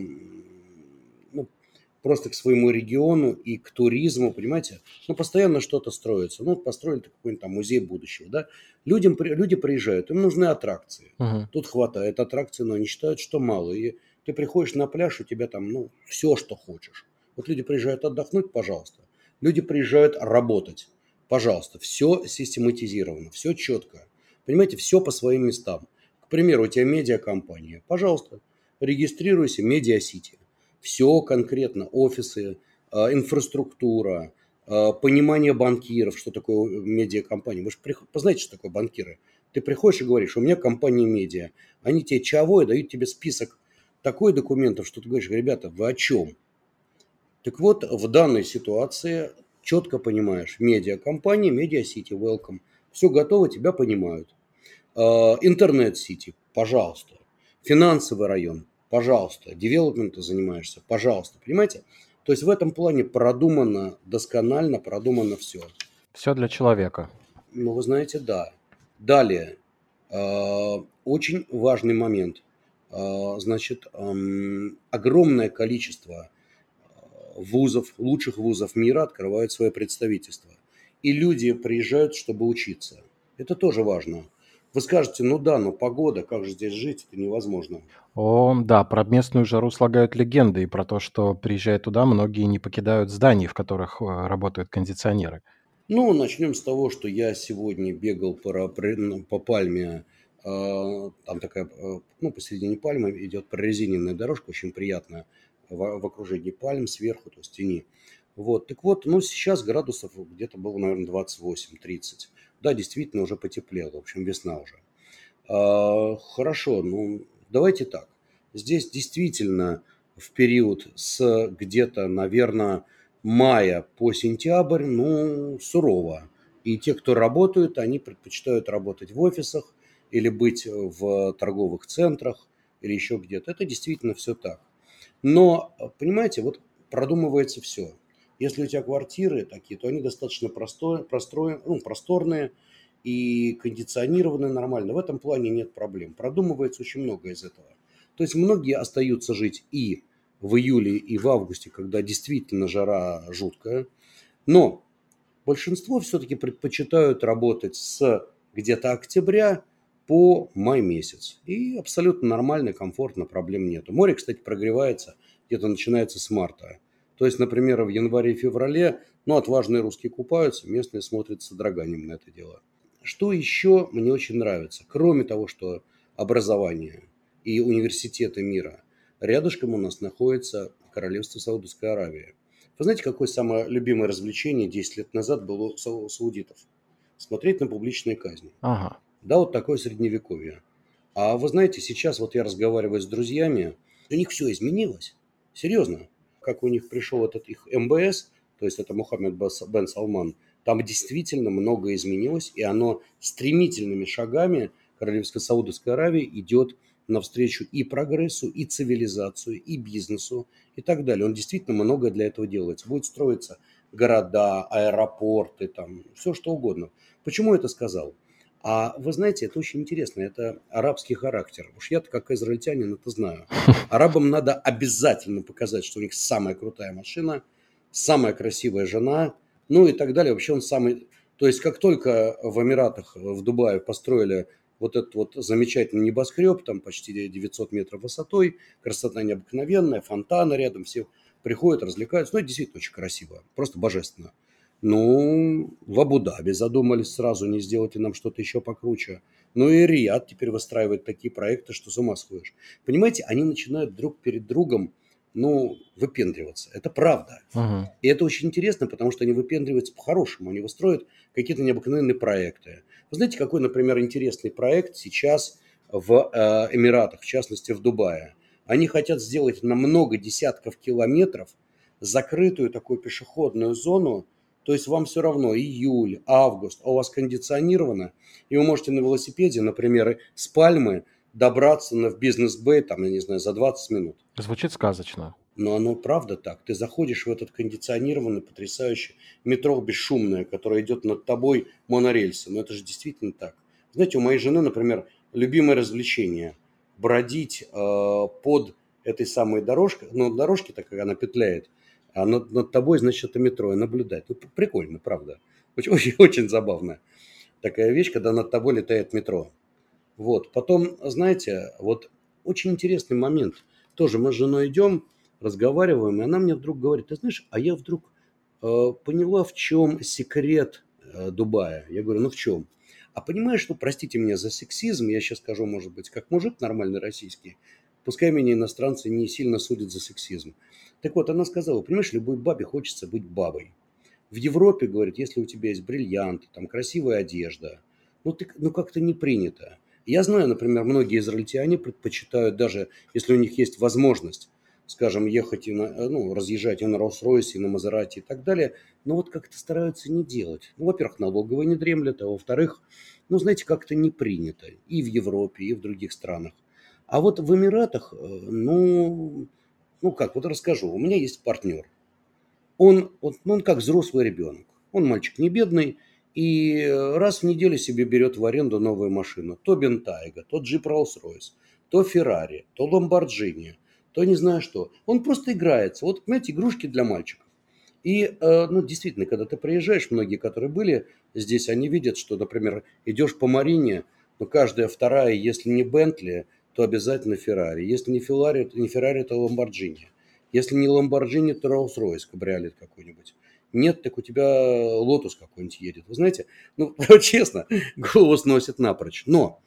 просто к своему региону и к туризму, понимаете? Ну, постоянно что-то строится. Ну, построили какой-нибудь там музей будущего, да? Людям, люди приезжают, им нужны аттракции. Мгм. Тут хватает аттракций, но они считают, что мало. И ты приходишь на пляж, у тебя там, ну, все, что хочешь. Вот люди приезжают отдохнуть, пожалуйста. Люди приезжают работать, пожалуйста. Все систематизировано, все четко. Понимаете, все по своим местам. К примеру, у тебя медиакомпания. Пожалуйста, регистрируйся, Медиасити. Все конкретно, офисы, а, инфраструктура, а, понимание банкиров, что такое медиакомпания. Вы же знаете, что такое банкиры. Ты приходишь и говоришь, у меня компания медиа. Они тебе чего дают тебе список такой документов, что ты говоришь, ребята, вы о чем? Так вот, в данной ситуации четко понимаешь, медиакомпания, медиа-сити, welcome. Все готово, тебя понимают. А, интернет-сити, пожалуйста. Финансовый район, пожалуйста. Девелопментом занимаешься, пожалуйста. Понимаете? То есть в этом плане продумано досконально, продумано все. Все для человека. Ну, вы знаете, да. Далее. А, очень важный момент. А, значит, огромное количество вузов, лучших вузов мира открывают свое представительство. И люди приезжают, чтобы учиться. Это тоже важно. Вы скажете, ну да, но погода, как же здесь жить, это невозможно. О, да, про местную жару слагают легенды и про то, что приезжая туда, многие не покидают зданий, в которых э, работают кондиционеры. Ну, начнем с того, что я сегодня бегал по, по пальме, э, там такая, э, ну, посередине пальмы идет прорезиненная дорожка, очень приятная, в, в окружении пальм сверху, то есть тени. Вот, так вот, ну, сейчас градусов где-то было, наверное, 28-30. Да, действительно, уже потеплело. В общем, весна уже. А, хорошо, ну, давайте так. Здесь действительно в период с где-то, наверное, мая по сентябрь, ну, сурово. И те, кто работают, они предпочитают работать в офисах или быть в торговых центрах или еще где-то. Это действительно все так. Но, понимаете, вот продумывается все. Если у тебя квартиры такие, то они достаточно простой, простой, ну, просторные и кондиционированные нормально. В этом плане нет проблем. Продумывается очень много из этого. То есть многие остаются жить и в июле, и в августе, когда действительно жара жуткая. Но большинство все-таки предпочитают работать с где-то октября по май месяц. И абсолютно нормально, комфортно, проблем нету. Море, кстати, прогревается где-то начинается с марта. То есть, например, в январе и феврале, ну, отважные русские купаются, местные смотрят с содроганием на это дело. Что еще мне очень нравится? Кроме того, что образование и университеты мира, рядышком у нас находится Королевство Саудовской Аравии. Вы знаете, какое самое любимое развлечение 10 лет назад было у саудитов? Смотреть на публичные казни. Ага. Да, вот такое средневековье. А вы знаете, сейчас вот я разговариваю с друзьями, у них все изменилось. Серьезно как у них пришел этот их МБС, то есть это Мухаммед Бен Салман, там действительно многое изменилось, и оно стремительными шагами Королевской Саудовской Аравии идет навстречу и прогрессу, и цивилизацию, и бизнесу, и так далее. Он действительно многое для этого делается. Будет строиться города, аэропорты, там, все что угодно. Почему я это сказал? А вы знаете, это очень интересно, это арабский характер. Уж я-то как израильтянин это знаю. Арабам надо обязательно показать, что у них самая крутая машина, самая красивая жена, ну и так далее. Вообще он самый... То есть как только в Эмиратах, в Дубае построили вот этот вот замечательный небоскреб, там почти 900 метров высотой, красота необыкновенная, фонтаны рядом, все приходят, развлекаются. Ну, это действительно очень красиво, просто божественно. Ну, в Абу-Даби задумались сразу, не сделать нам что-то еще покруче. Ну и Риад теперь выстраивает такие проекты, что с ума сходишь. Понимаете, они начинают друг перед другом, ну, выпендриваться. Это правда. Угу. И это очень интересно, потому что они выпендриваются по-хорошему. Они выстроят какие-то необыкновенные проекты. Вы знаете, какой, например, интересный проект сейчас в э, Эмиратах, в частности в Дубае? Они хотят сделать на много десятков километров закрытую такую пешеходную зону, то есть вам все равно июль, август, а у вас кондиционировано, и вы можете на велосипеде, например, с Пальмы добраться на, в бизнес-бэй, там, я не знаю, за 20 минут. Звучит сказочно. Но оно правда так. Ты заходишь в этот кондиционированный, потрясающий метро бесшумное, которое идет над тобой монорельсы. Но это же действительно так. Знаете, у моей жены, например, любимое развлечение – бродить э, под этой самой дорожкой. Ну, дорожки, так как она петляет, а над, над тобой, значит, это метро и наблюдать. Ну, прикольно, правда. Очень, очень, очень забавно. Такая вещь, когда над тобой летает метро. Вот. Потом, знаете, вот очень интересный момент. Тоже мы с женой идем, разговариваем, и она мне вдруг говорит, ты знаешь, а я вдруг э, поняла, в чем секрет э, Дубая. Я говорю, ну в чем? А понимаешь, что, простите меня за сексизм, я сейчас скажу, может быть, как мужик нормальный российский, пускай меня иностранцы не сильно судят за сексизм. Так вот, она сказала, понимаешь, любой бабе хочется быть бабой. В Европе, говорит, если у тебя есть бриллианты, там красивая одежда, ну, ты, ну как-то не принято. Я знаю, например, многие израильтяне предпочитают, даже если у них есть возможность, скажем, ехать и на, ну, разъезжать и на Роллс-Ройсе, и на Мазерате и так далее, но вот как-то стараются не делать. Ну, во-первых, налоговые не дремлят, а во-вторых, ну, знаете, как-то не принято и в Европе, и в других странах. А вот в Эмиратах, э, ну, ну как, вот расскажу. У меня есть партнер. Он, вот, ну, он как взрослый ребенок. Он мальчик не бедный, и раз в неделю себе берет в аренду новую машину. То Бентайга, то Джип Роллс-Ройс, то Феррари, то Ламборджини, то не знаю что. Он просто играется. Вот, понимаете, игрушки для мальчиков. И, э, ну, действительно, когда ты приезжаешь, многие, которые были здесь, они видят, что, например, идешь по Марине, но каждая вторая, если не Бентли, то обязательно Феррари. Если не Феррари, не Феррари, то Ламборджини. Если не Ламборджини, то Роллс-Ройс, кабриолет какой-нибудь. Нет, так у тебя лотус какой-нибудь едет. Вы знаете, ну, честно, голову сносит напрочь. Но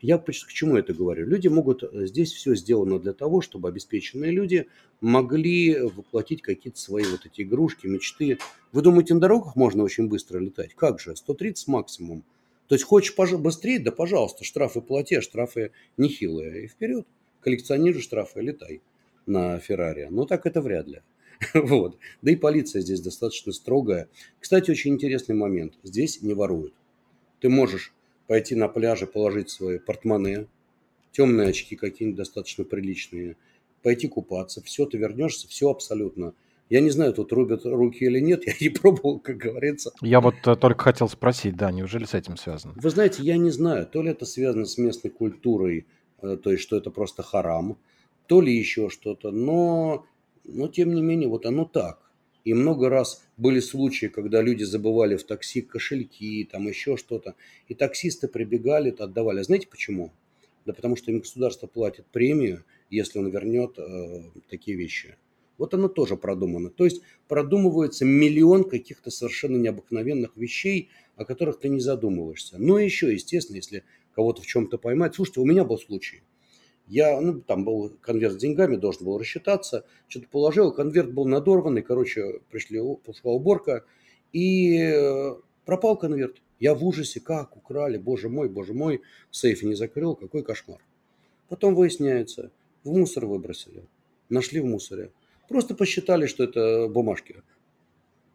я к чему это говорю? Люди могут, э, здесь все сделано для того, чтобы обеспеченные люди могли воплотить какие-то свои вот эти игрушки, мечты. Вы думаете, на дорогах можно очень быстро летать? Как же? 130 максимум. То есть хочешь быстрее? Да пожалуйста, штрафы плати, а штрафы нехилые. И вперед, коллекционируй штрафы, летай на Феррари. Но так это вряд ли. Вот. Да и полиция здесь достаточно строгая. Кстати, очень интересный момент. Здесь не воруют. Ты можешь пойти на пляже, положить свои портмоне, темные очки какие-нибудь достаточно приличные, пойти купаться. Все, ты вернешься, все абсолютно. Я не знаю, тут рубят руки или нет, я не пробовал, как говорится. Я вот э, только хотел спросить, да, неужели с этим связано? Вы знаете, я не знаю, то ли это связано с местной культурой, э, то есть, что это просто харам, то ли еще что-то, но, но тем не менее, вот оно так. И много раз были случаи, когда люди забывали в такси кошельки, там еще что-то. И таксисты прибегали, отдавали. А знаете почему? Да потому что им государство платит премию, если он вернет э, такие вещи. Вот оно тоже продумано. То есть продумывается миллион каких-то совершенно необыкновенных вещей, о которых ты не задумываешься. Но еще, естественно, если кого-то в чем-то поймать. Слушайте, у меня был случай – я, ну, там был конверт с деньгами, должен был рассчитаться, что-то положил, конверт был надорванный, короче, пришли, пошла уборка, и э, пропал конверт. Я в ужасе, как украли, боже мой, боже мой, в сейфе не закрыл, какой кошмар. Потом выясняется, в мусор выбросили, нашли в мусоре. Просто посчитали, что это бумажки.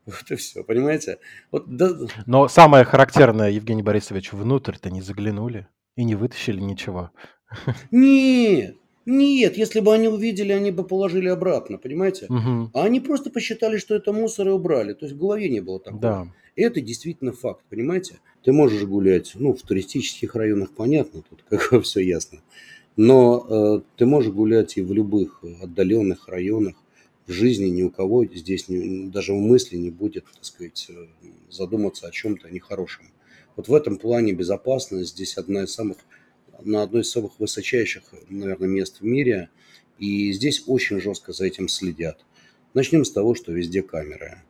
Вот и все, понимаете? Вот, да... Но самое характерное, Евгений Борисович, внутрь-то не заглянули и не вытащили ничего. Нет, нет, если бы они увидели, они бы положили обратно, понимаете? Угу. А они просто посчитали, что это мусор и убрали. То есть в голове не было такого. Да. Это действительно факт, понимаете? Ты можешь гулять, ну, в туристических районах, понятно, тут как все ясно. Но э, ты можешь гулять и в любых отдаленных районах. В жизни ни у кого здесь не, даже в мысли не будет, так сказать, э, задуматься о чем-то нехорошем. Вот в этом плане безопасность здесь одна из самых на одной из самых высочайших, наверное, мест в мире. И здесь очень жестко за этим следят. Начнем с того, что везде камеры.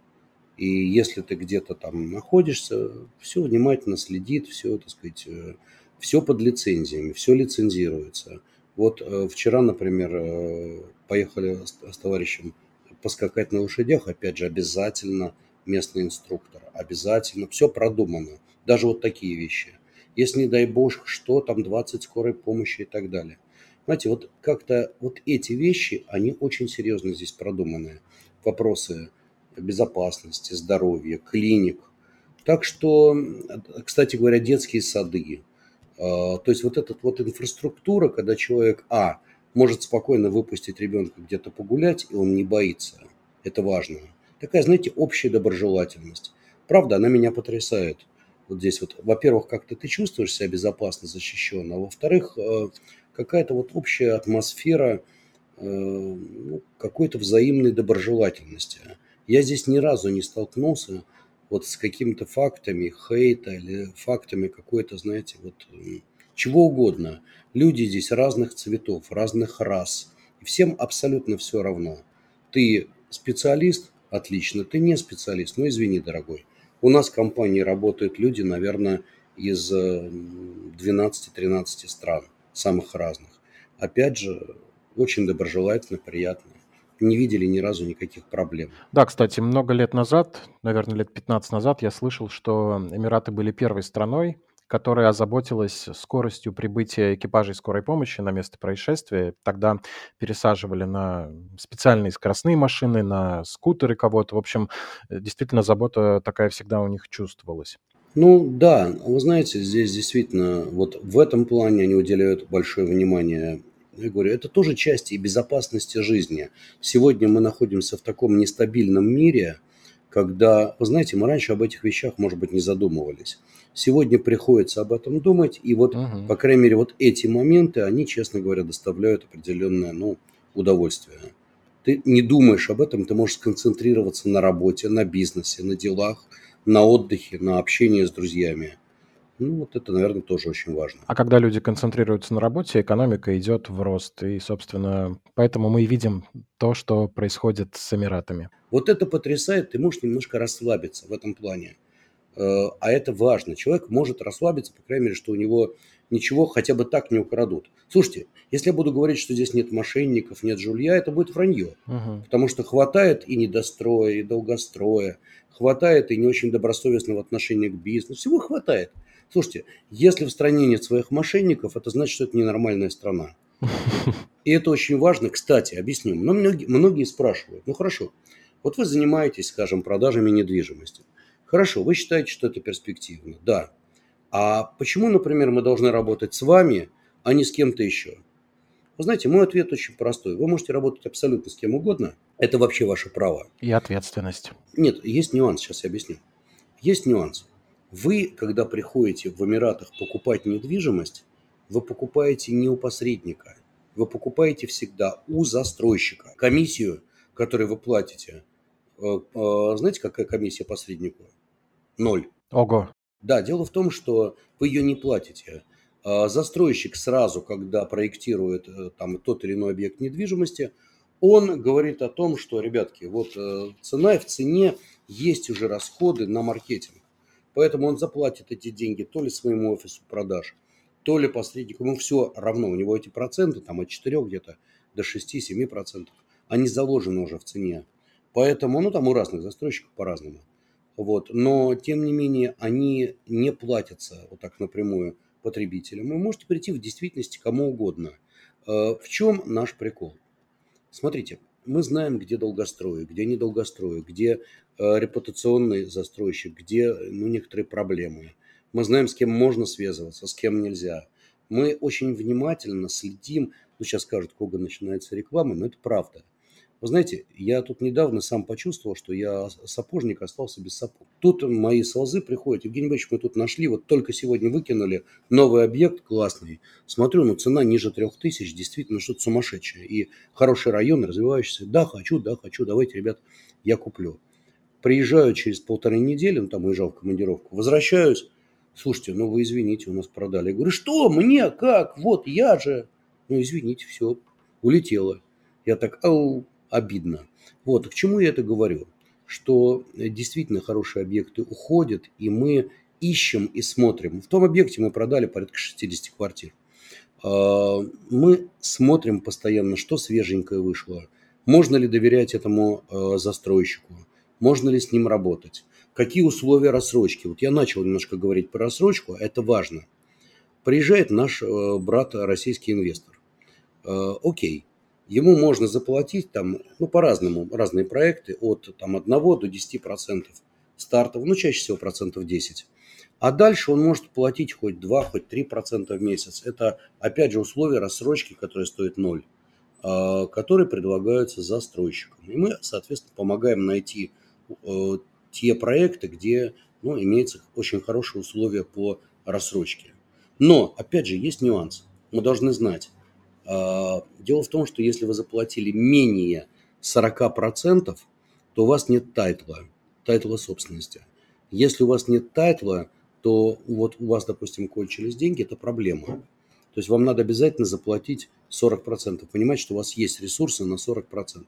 И если ты где-то там находишься, все внимательно следит, все, так сказать, э, все под лицензиями, все лицензируется. Вот э, вчера, например, э, поехали с товарищем поскакать на лошадях, опять же, обязательно местный инструктор, обязательно, все продумано, даже вот такие вещи если, не дай бог, что там 20 скорой помощи и так далее. Знаете, вот как-то вот эти вещи, они очень серьезно здесь продуманные. Вопросы безопасности, здоровья, клиник. Так что, кстати говоря, детские сады. А, то есть вот эта вот инфраструктура, когда человек, а, может спокойно выпустить ребенка где-то погулять, и он не боится. Это важно. Такая, знаете, общая доброжелательность. Правда, она меня потрясает вот здесь вот, во-первых, как-то ты чувствуешь себя безопасно, защищенно, а во-вторых, э, какая-то вот общая атмосфера, ну, какой-то взаимной доброжелательности. Я здесь ни разу не столкнулся вот с какими-то фактами хейта или фактами какой-то, знаете, вот чего угодно. Люди здесь разных цветов, разных рас. Всем абсолютно все равно. Ты специалист? Отлично. Ты не специалист? Ну, извини, дорогой. У нас в компании работают люди, наверное, из 12-13 стран, самых разных. Опять же, очень доброжелательно, приятно не видели ни разу никаких проблем. Да, кстати, много лет назад, наверное, лет 15 назад, я слышал, что Эмираты были первой страной, которая озаботилась скоростью прибытия экипажей скорой помощи на место происшествия. Тогда пересаживали на специальные скоростные машины, на скутеры кого-то. В общем, э, действительно, забота такая всегда у них чувствовалась. Ну да, вы знаете, здесь действительно вот в этом плане они уделяют большое внимание я говорю, это тоже часть и безопасности жизни. Сегодня мы находимся в таком нестабильном мире, когда, вы знаете, мы раньше об этих вещах, может быть, не задумывались. Сегодня приходится об этом думать, и вот, угу. по крайней мере, вот эти моменты, они, честно говоря, доставляют определенное, ну, удовольствие. Ты не думаешь об этом, ты можешь сконцентрироваться на работе, на бизнесе, на делах, на отдыхе, на общении с друзьями. Ну, вот это, наверное, тоже очень важно. А когда люди концентрируются на работе, экономика идет в рост. И, собственно, поэтому мы и видим то, что происходит с Эмиратами. Вот это потрясает. Ты можешь немножко расслабиться в этом плане. Э, а это важно. Человек может расслабиться, по крайней мере, что у него ничего хотя бы так не украдут. Слушайте, если я буду говорить, что здесь нет мошенников, нет жулья, это будет вранье. Угу. Потому что хватает и недостроя, и долгостроя, хватает и не очень добросовестного отношения к бизнесу. Всего хватает. Слушайте, если в стране нет своих мошенников, это значит, что это ненормальная страна. И это очень важно. Кстати, объясню. Но многие, многие спрашивают, ну хорошо, вот вы занимаетесь, скажем, продажами недвижимости. Хорошо, вы считаете, что это перспективно. Да. А почему, например, мы должны работать с вами, а не с кем-то еще? Вы знаете, мой ответ очень простой. Вы можете работать абсолютно с кем угодно. Это вообще ваше право. И ответственность. Нет, есть нюанс, сейчас я объясню. Есть нюанс. Вы, когда приходите в Эмиратах покупать недвижимость, вы покупаете не у посредника, вы покупаете всегда у застройщика. Комиссию, которую вы платите, э, э, знаете, какая комиссия посреднику? Ноль. Ого. Да, дело в том, что вы ее не платите. А застройщик сразу, когда проектирует э, там тот или иной объект недвижимости, он говорит о том, что, ребятки, вот цена и в цене есть уже расходы на маркетинг. Поэтому он заплатит эти деньги то ли своему офису продаж, то ли посреднику. Ему все равно. У него эти проценты там от 4 где-то до 6-7 процентов. Они заложены уже в цене. Поэтому, ну там у разных застройщиков по-разному. Вот. Но, тем не менее, они не платятся вот так напрямую потребителям. Вы можете прийти в действительности кому угодно. Э, в чем наш прикол? Смотрите, мы знаем, где долгострои, где недолгострои, где э, репутационный застройщик, где ну, некоторые проблемы. Мы знаем, с кем можно связываться, с кем нельзя. Мы очень внимательно следим, ну сейчас скажут, кого начинается реклама, но это правда. Вы знаете, я тут недавно сам почувствовал, что я сапожник остался без сапог. Тут мои солзы приходят. Евгений Борисович, мы тут нашли, вот только сегодня выкинули новый объект классный. Смотрю, ну цена ниже трех тысяч, действительно что-то сумасшедшее. И хороший район, развивающийся. Да, хочу, да, хочу, давайте, ребят, я куплю. Приезжаю через полторы недели, ну там уезжал в командировку, возвращаюсь. Слушайте, ну вы извините, у нас продали. Я говорю, что, мне, как, вот я же. Ну извините, все, улетело. Я так, ау, обидно. Вот, к чему я это говорю? Что э, действительно хорошие объекты уходят, и мы ищем и смотрим. В том объекте мы продали порядка 60 квартир. А, мы смотрим постоянно, что свеженькое вышло. Можно ли доверять этому э, застройщику? Можно ли с ним работать? Какие условия рассрочки? Вот я начал немножко говорить про рассрочку, это важно. Приезжает наш э, брат, российский инвестор. Окей, ему можно заплатить там, ну, по-разному, разные проекты, от там 1 до 10 процентов стартов, ну, чаще всего процентов 10. А дальше он может платить хоть 2, хоть 3 процента в месяц. Это, опять же, условия рассрочки, которые стоят 0, а, которые предлагаются застройщикам. И мы, соответственно, помогаем найти э, те проекты, где ну, имеются очень хорошие условия по рассрочке. Но, опять же, есть нюанс. Мы должны знать, дело в том, что если вы заплатили менее 40%, то у вас нет title, title собственности. Если у вас нет title, то вот у вас, допустим, кончились деньги, это проблема. То есть вам надо обязательно заплатить 40%, понимать, что у вас есть ресурсы на 40%.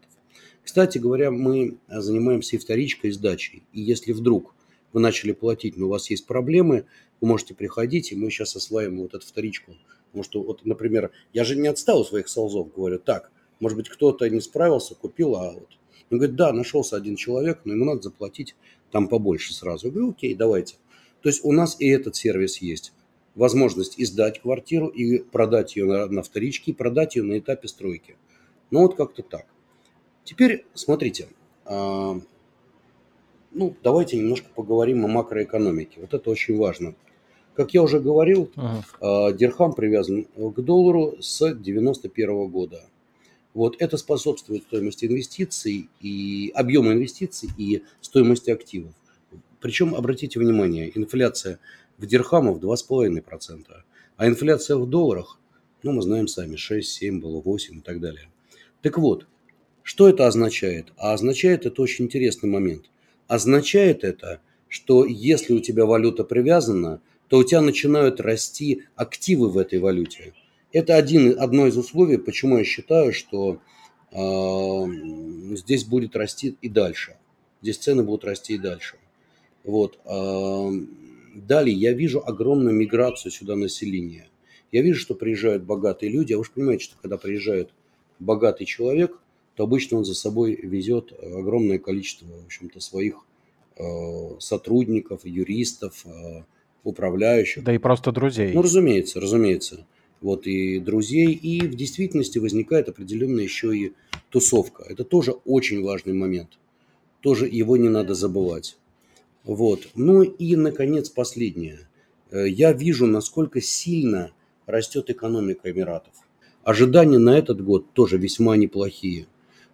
Кстати говоря, мы занимаемся и вторичкой, и сдачей. И если вдруг вы начали платить, но у вас есть проблемы, вы можете приходить, и мы сейчас осваиваем вот эту вторичку. Потому что, вот, например, я же не отстал у своих солзов, говорю, так, может быть, кто-то не справился, купил, а вот... Он говорит, да, нашелся один человек, но ему надо заплатить там побольше сразу. Я говорю, окей, давайте. То есть у нас и этот сервис есть. Возможность издать квартиру и продать ее на, на вторичке, и продать ее на этапе стройки. Ну вот как-то так. Теперь смотрите, а, ну давайте немножко поговорим о макроэкономике. Вот это очень важно. Как я уже говорил, uh-huh. Дирхам привязан к доллару с 91 года. Вот это способствует стоимости инвестиций и объему инвестиций и стоимости активов. Причем, обратите внимание, инфляция в дирхамах 2,5%, а инфляция в долларах, ну, мы знаем сами, 6, 7 было, 8 и так далее. Так вот, что это означает? А означает это очень интересный момент. Означает это, что если у тебя валюта привязана, то у тебя начинают расти активы в этой валюте. Это один, одно из условий, почему я считаю, что э, здесь будет расти и дальше. Здесь цены будут расти и дальше. Вот. Э, далее я вижу огромную миграцию сюда населения. Я вижу, что приезжают богатые люди. А вы же понимаете, что когда приезжает богатый человек, то обычно он за собой везет огромное количество, в общем-то, своих э, сотрудников, юристов, э, управляющих. Да и просто друзей. Ну, разумеется, разумеется вот, и друзей, и в действительности возникает определенная еще и тусовка. Это тоже очень важный момент. Тоже его не надо забывать. Вот. Ну и, наконец, последнее. Э, я вижу, насколько сильно растет экономика Эмиратов. Ожидания на этот год тоже весьма неплохие.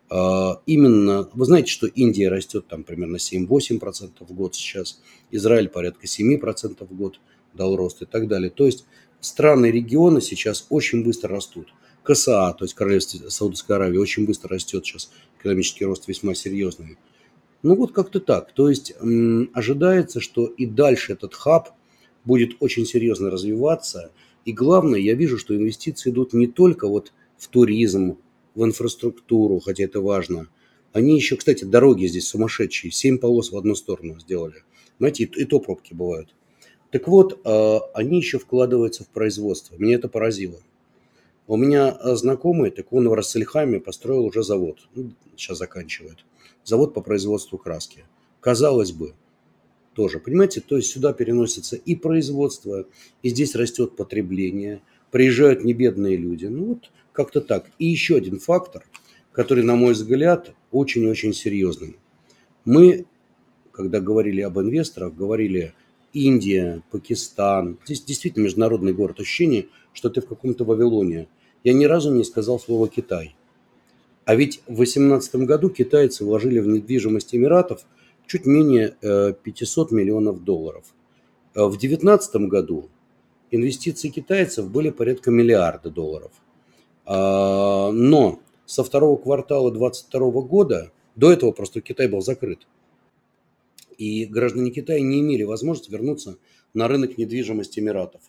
А, именно, вы знаете, что Индия растет там примерно 7-8% в год сейчас, Израиль порядка 7% в год дал рост и так далее. То есть страны региона сейчас очень быстро растут. КСА, то есть Королевство Саудовской Аравии, очень быстро растет сейчас. Экономический рост весьма серьезный. Ну вот как-то так. То есть ожидается, что и дальше этот хаб будет очень серьезно развиваться. И главное, я вижу, что инвестиции идут не только вот в туризм, в инфраструктуру, хотя это важно. Они еще, кстати, дороги здесь сумасшедшие. Семь полос в одну сторону сделали. Знаете, и, и то пробки бывают. Так вот, а, они еще вкладываются в производство. Меня это поразило. У меня а, знакомый, так он в Рассельхайме построил уже завод. Ну, сейчас заканчивает. Завод по производству краски. Казалось бы, тоже, понимаете, то есть сюда переносится и производство, и здесь растет потребление, приезжают небедные люди. Ну вот как-то так. И еще один фактор, который, на мой взгляд, очень-очень серьезный. Мы, когда говорили об инвесторах, говорили Индия, Пакистан. Здесь действительно международный город. Ощущение, что ты в каком-то Вавилоне. Я ни разу не сказал слово «Китай». А ведь в 2018 году китайцы вложили в недвижимость Эмиратов чуть менее 500 э, миллионов долларов. Э, в 2019 году инвестиции китайцев были порядка миллиарда долларов. А, но со второго квартала 2022 года, до этого просто Китай был закрыт, и граждане Китая не имели возможности вернуться на рынок недвижимости Эмиратов.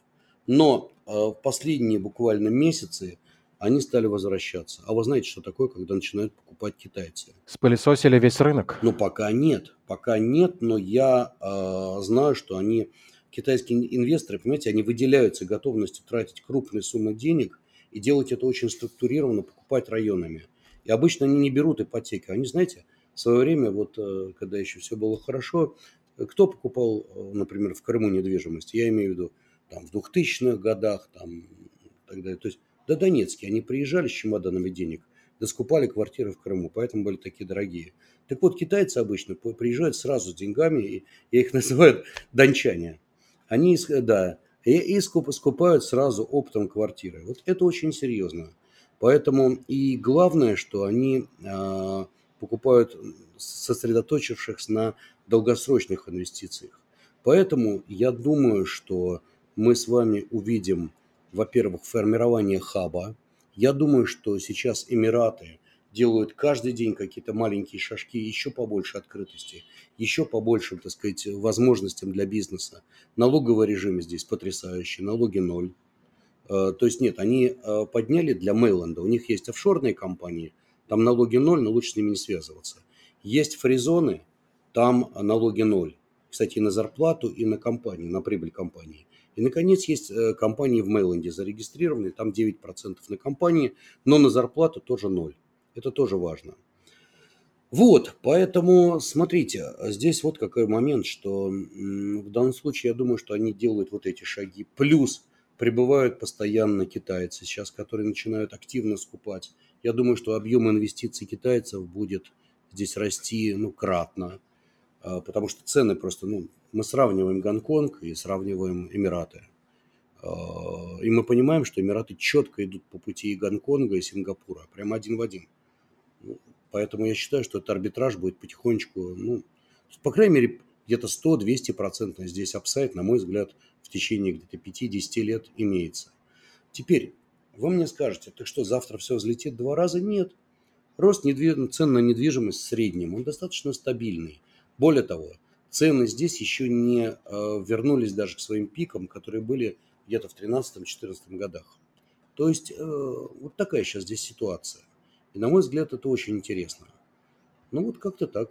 Но э, в последние буквально месяцы они стали возвращаться. А вы знаете, что такое, когда начинают покупать китайцы? Спылесосили весь рынок? Ну, пока нет. Пока нет, но я э, знаю, что они, китайские инвесторы, понимаете, они выделяются готовностью тратить крупные суммы денег и делать это очень структурированно, покупать районами. И обычно они не берут ипотеки. Они, знаете, в свое время, вот э, когда еще все было хорошо, кто покупал, э, например, в Крыму недвижимость? Я имею в виду там в 2000-х годах, там так далее. То есть до Донецке они приезжали с чемоданами денег, да скупали квартиры в Крыму, поэтому были такие дорогие. Так вот, китайцы обычно приезжают сразу с деньгами, и я их называю дончане. Они, да, и, и скупают сразу оптом квартиры. Вот это очень серьезно. Поэтому и главное, что они а, покупают сосредоточившихся на долгосрочных инвестициях. Поэтому я думаю, что мы с вами увидим, во-первых, формирование хаба, Я думаю, что сейчас Эмираты делают каждый день какие-то маленькие шажки, еще побольше открытости, еще побольше, так сказать, возможностям для бизнеса. Налоговый режим здесь потрясающий, налоги ноль. Э, то есть нет, они э, подняли для Мейленда, у них есть офшорные компании, там налоги ноль, но лучше с ними не связываться. Есть фризоны, там налоги ноль. Кстати, и на зарплату, и на компанию, на прибыль компании. И, наконец, есть э, компании в Мейленде зарегистрированные, там 9% на компании, но на зарплату тоже ноль. Это тоже важно. Вот, поэтому смотрите, здесь вот какой момент, что в данном случае я думаю, что они делают вот эти шаги. Плюс прибывают постоянно китайцы сейчас, которые начинают активно скупать. Я думаю, что объем инвестиций китайцев будет здесь расти ну, кратно, а, потому что цены просто, ну, мы сравниваем Гонконг и сравниваем Эмираты. А, и мы понимаем, что Эмираты четко идут по пути и Гонконга, и Сингапура, прямо один в один. Поэтому я считаю, что этот арбитраж будет потихонечку, ну, по крайней мере, где-то 100-200% здесь апсайд, на мой взгляд, в течение где-то 5-10 лет имеется. Теперь, вы мне скажете, так что, завтра все взлетит два раза? Нет. Рост недвиж... цен на недвижимость в среднем, он достаточно стабильный. Более того, цены здесь еще не э, вернулись даже к своим пикам, которые были где-то в 2013-2014 годах. То есть э, вот такая сейчас здесь ситуация. И на мой взгляд, это очень интересно. Ну вот как-то так.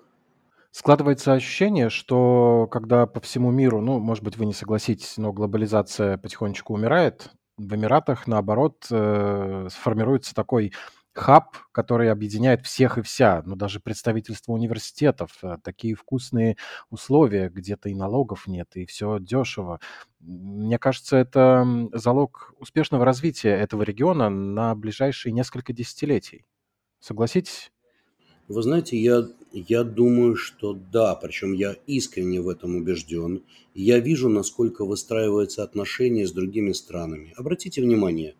Складывается ощущение, что когда по всему миру, ну, может быть, вы не согласитесь, но глобализация потихонечку умирает, в Эмиратах, наоборот, э, сформируется такой хаб, который объединяет всех и вся, ну, даже представительство университетов, э, такие вкусные условия, где-то и налогов нет, и все дешево. Мне кажется, это залог успешного развития этого региона на ближайшие несколько десятилетий. Согласитесь? Вы знаете, я, я думаю, что да, причем я искренне в этом убежден. Я вижу, насколько выстраиваются отношения с другими странами. Обратите внимание,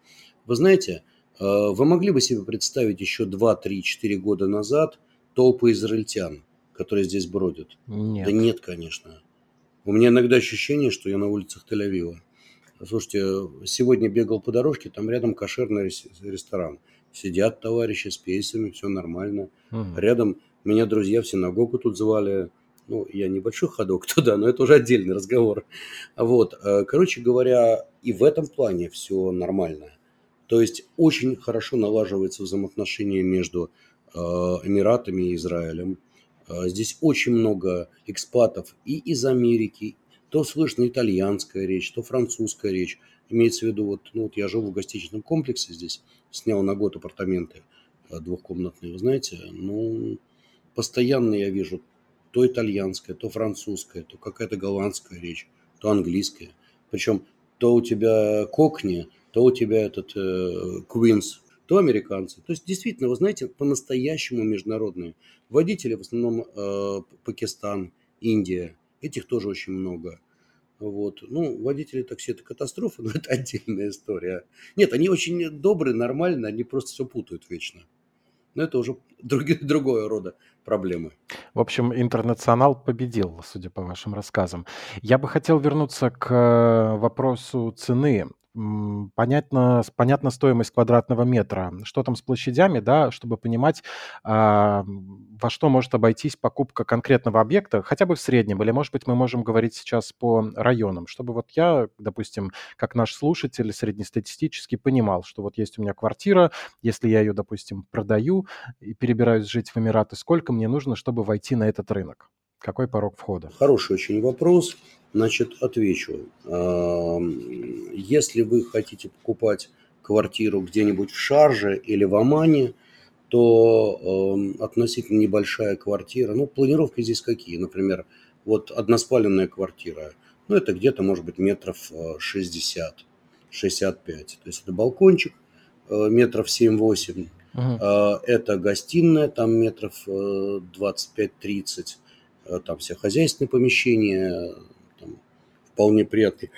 вы знаете, э, вы могли бы себе представить еще 2, 3, 4 года назад толпы израильтян, которые здесь бродят? Нет. Да нет, конечно. У меня иногда ощущение, что я на улицах Тель-Авива. Слушайте, сегодня бегал по дорожке, там рядом кошерный ресторан. Сидят товарищи с пейсами, все нормально. Угу. Рядом меня друзья в синагогу тут звали. Ну, я небольшой ходок туда, но это уже отдельный разговор. Вот, э, короче говоря, и в этом плане все нормально. То есть очень хорошо налаживается взаимоотношения между э, Эмиратами и Израилем. Э, здесь очень много экспатов и из Америки, то слышно итальянская речь, то французская речь. Имеется в виду, вот, ну, вот я живу в гостиничном комплексе здесь, снял на год апартаменты э, двухкомнатные, вы знаете, ну, постоянно я вижу то итальянская, то французская, то какая-то голландская речь, то английская. Причем то у тебя кокни, то у тебя этот э, Квинс, то американцы. То есть действительно, вы знаете, по-настоящему международные. Водители в основном э, Пакистан, Индия, этих тоже очень много. Вот. Ну, водители такси – это катастрофа, но это отдельная история. Нет, они очень добрые, нормальные, они просто все путают вечно. Но это уже друг, другое рода проблемы. В общем, интернационал победил, судя по вашим рассказам. Я бы хотел вернуться к э, вопросу цены понятно, понятна стоимость квадратного метра. Что там с площадями, да, чтобы понимать, а, во что может обойтись покупка конкретного объекта, хотя бы в среднем, или, может быть, мы можем говорить сейчас по районам, чтобы вот я, допустим, как наш слушатель среднестатистически понимал, что вот есть у меня квартира, если я ее, допустим, продаю и перебираюсь жить в Эмираты, сколько мне нужно, чтобы войти на этот рынок? Какой порог входа? Хороший очень вопрос. Значит, отвечу. Если вы хотите покупать квартиру где-нибудь в Шарже или в Омане, то относительно небольшая квартира, ну, планировки здесь какие? Например, вот односпаленная квартира, ну, это где-то, может быть, метров 60, 65. То есть это балкончик метров 7-8, uh это гостиная, там метров 25-30, э, э, там все хозяйственные помещения, вполне приятный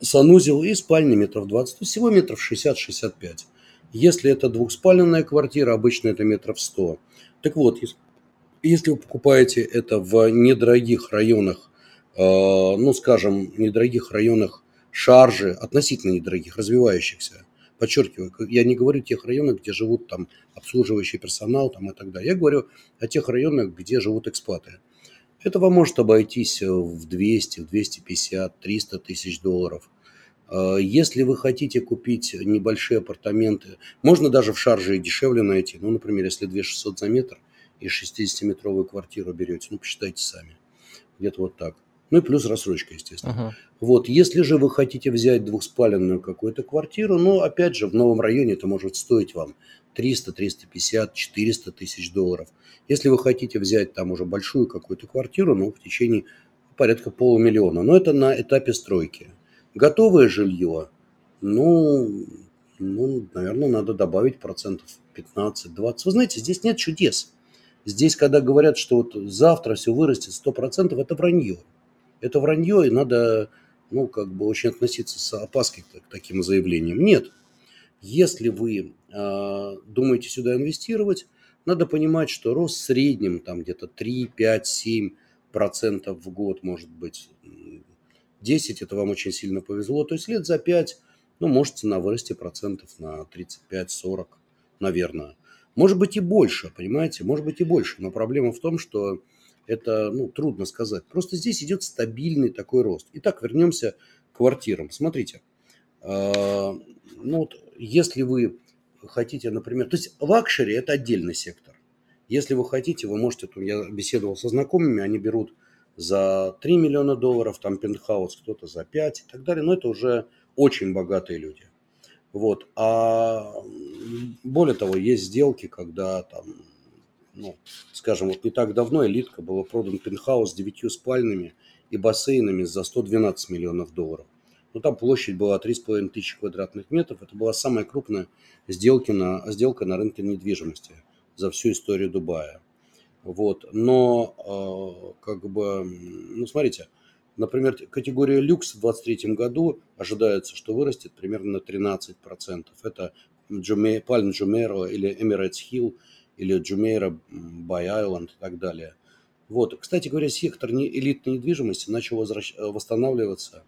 санузел и спальня метров 20, всего метров 60-65. Если это двухспальная квартира, обычно это метров 100. Так вот, если вы покупаете это в недорогих районах, э, ну, скажем, недорогих районах шаржи, относительно недорогих, развивающихся, подчеркиваю, я не говорю тех районах, где живут там обслуживающий персонал там, и так далее. Я говорю о тех районах, где живут экспаты. Это вам может обойтись в 200, в 250, 300 тысяч долларов. А, если вы хотите купить небольшие апартаменты, можно даже в шарже и дешевле найти. Ну, например, если 2600 за метр и 60-метровую квартиру берете, ну, посчитайте сами. Где-то вот так. Ну и плюс рассрочка, естественно. Uh-huh. Вот, если же вы хотите взять двухспаленную какую-то квартиру, ну, опять же, в новом районе это может стоить вам 300, 350, 400 тысяч долларов. Если вы хотите взять там уже большую какую-то квартиру, ну, в течение порядка полумиллиона. Но это на этапе стройки. Готовое жилье, ну, ну, наверное, надо добавить процентов 15-20. Вы знаете, здесь нет чудес. Здесь, когда говорят, что вот завтра все вырастет 100%, это вранье. Это вранье, и надо, ну, как бы очень относиться с опаской к, таким заявлениям. Нет. Если вы э, думаете сюда инвестировать, надо понимать, что рост в среднем там где-то 3, 5, 7 процентов в год может быть. 10 это вам очень сильно повезло. То есть лет за 5, ну, может цена вырасти процентов на 35-40, наверное. Может быть и больше, понимаете, может быть и больше. Но проблема в том, что это ну, трудно сказать. Просто здесь идет стабильный такой рост. Итак, вернемся к квартирам. Смотрите, э, ну вот если вы хотите, например, то есть лакшери – это отдельный сектор. Если вы хотите, вы можете, я беседовал со знакомыми, они берут за 3 миллиона долларов, там пентхаус кто-то за 5 и так далее, но это уже очень богатые люди. Вот. А более того, есть сделки, когда там ну, скажем, вот не так давно элитка была продан пентхаус с девятью спальнями и бассейнами за 112 миллионов долларов. Ну, там площадь была 3,5 тысячи квадратных метров. Это была самая крупная сделка на, сделка на рынке недвижимости за всю историю Дубая. Вот. Но, э, как бы, ну, смотрите, например, категория люкс в 2023 году ожидается, что вырастет примерно на 13%. Это Джуме, Пальм Джумеро или Emirates Hill – или Джумейра, Бай Айленд и так далее. Вот. Кстати говоря, сектор элитной недвижимости начал возвращ... Э, восстанавливаться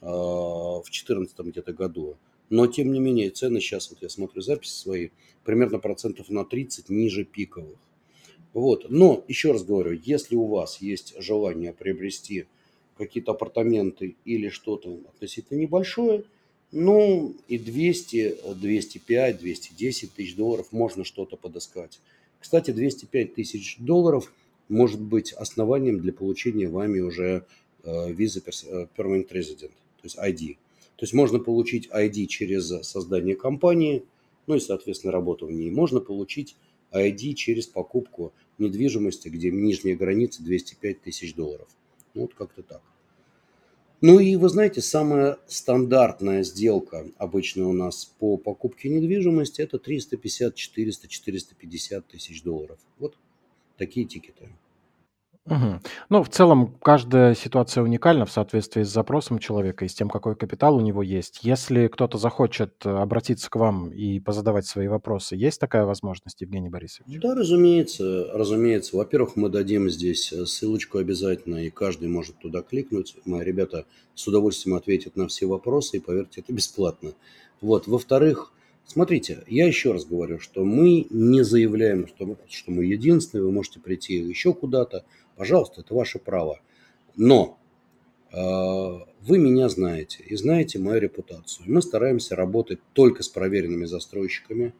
э, в 2014 где-то году. Но, тем не менее, цены сейчас, вот я смотрю записи свои, примерно процентов на 30 ниже пиковых. Вот. Но, еще раз говорю, если у вас есть желание приобрести какие-то апартаменты или что-то относительно небольшое – ну, и 200, 205, 210 тысяч долларов можно что-то подыскать. Кстати, 205 тысяч долларов может быть основанием для получения вами уже э, визы э, Permanent Resident, то есть ID. То есть можно получить ID через создание компании, ну и, соответственно, работу в ней. Можно получить ID через покупку недвижимости, где нижняя граница 205 тысяч долларов. Ну, вот как-то так. Ну и вы знаете, самая стандартная сделка обычно у нас по покупке недвижимости это 350, 400, 450 тысяч долларов. Вот такие тикеты. Мгм. Ну, в целом, каждая ситуация уникальна в соответствии с запросом человека и с тем, какой капитал у него есть. Если кто-то захочет э, обратиться к вам и позадавать свои вопросы, есть такая возможность, Евгений Борисович? Да, разумеется, разумеется. Во-первых, мы дадим здесь э, ссылочку обязательно, и каждый может туда кликнуть. Мои ребята с удовольствием ответят на все вопросы, и поверьте, это бесплатно. Вот. Во-вторых, смотрите, я еще раз говорю, что мы не заявляем, что, что мы единственные, вы можете прийти еще куда-то. Пожалуйста, это ваше право. Но э, вы меня знаете и знаете мою репутацию. Мы стараемся работать только с проверенными застройщиками.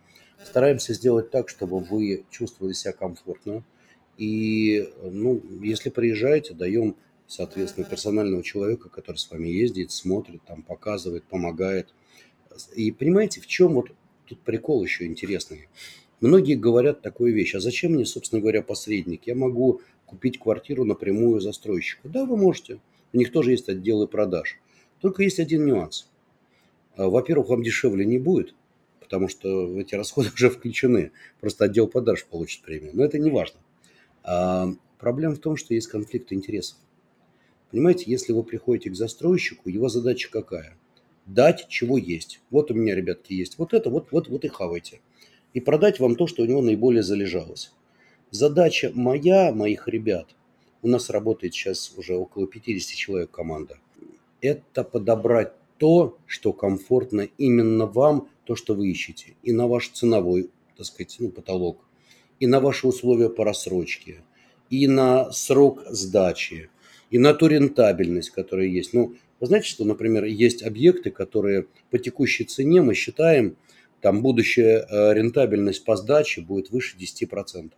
Стараемся сделать так, чтобы вы чувствовали себя комфортно. И, ну, если приезжаете, даем, соответственно, персонального человека, который с вами ездит, смотрит, там, показывает, помогает. И понимаете, в чем вот тут прикол еще интересный? Многие говорят такую вещь, а зачем мне, собственно говоря, посредник? Я могу купить квартиру напрямую застройщику. Да, вы можете. У них тоже есть отделы продаж. Только есть один нюанс. А, во-первых, вам дешевле не будет, потому что эти расходы уже включены. Просто отдел продаж получит премию. Но это не важно. А проблема в том, что есть конфликт интересов. Понимаете, если вы приходите к застройщику, его задача какая? Дать, чего есть. Вот у меня, ребятки, есть вот это, вот, вот, вот и хавайте. И продать вам то, что у него наиболее залежалось. Задача моя, моих ребят, у нас работает сейчас уже около 50 человек команда, это подобрать то, что комфортно именно вам, то, что вы ищете, и на ваш ценовой, так сказать, ну, потолок, и на ваши условия по рассрочке, и на срок сдачи, и на ту рентабельность, которая есть. Ну, вы знаете, что, например, есть объекты, которые по текущей цене мы считаем, там будущая э, рентабельность по сдаче будет выше 10%.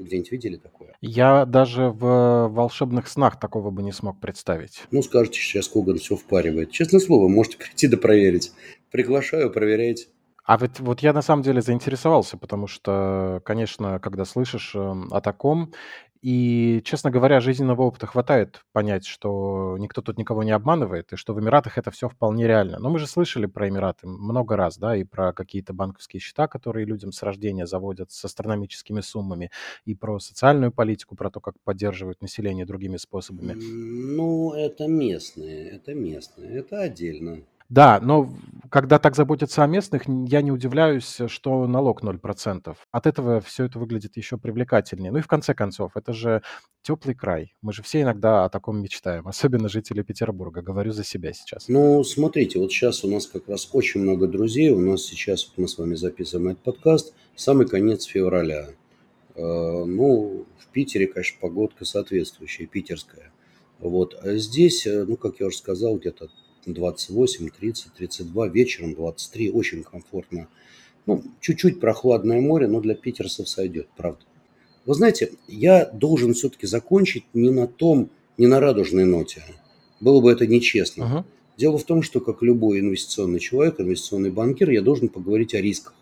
Вы где-нибудь видели такое? Я даже в волшебных снах такого бы не смог представить. Ну, скажете, сейчас Коган все впаривает. Честное слово, можете прийти да проверить. Приглашаю, проверяйте. А вот, вот я на самом деле заинтересовался, потому что, конечно, когда слышишь э, о таком, и, честно говоря, жизненного опыта хватает понять, что никто тут никого не обманывает, и что в Эмиратах это все вполне реально. Но мы же слышали про Эмираты много раз, да, и про какие-то банковские счета, которые людям с рождения заводят с астрономическими суммами, и про социальную политику, про то, как поддерживают население другими способами. Ну, это местные, это местные, это отдельно. Да, но когда так заботятся о местных, я не удивляюсь, что налог 0%. От этого все это выглядит еще привлекательнее. Ну и в конце концов, это же теплый край. Мы же все иногда о таком мечтаем, особенно жители Петербурга. Говорю за себя сейчас. Ну, смотрите, вот сейчас у нас как раз очень много друзей. У нас сейчас, вот мы с вами записываем этот подкаст, самый конец февраля. Э, ну, в Питере, конечно, погодка соответствующая, питерская. Вот. А здесь, э, ну, как я уже сказал, где-то 28, 30, 32, вечером 23, очень комфортно. Ну, чуть-чуть прохладное море, но для питерцев сойдет, правда. Вы знаете, я должен все-таки закончить не на том, не на радужной ноте. Было бы это нечестно. Uh-huh. Дело в том, что как любой инвестиционный человек, инвестиционный банкир, я должен поговорить о рисках.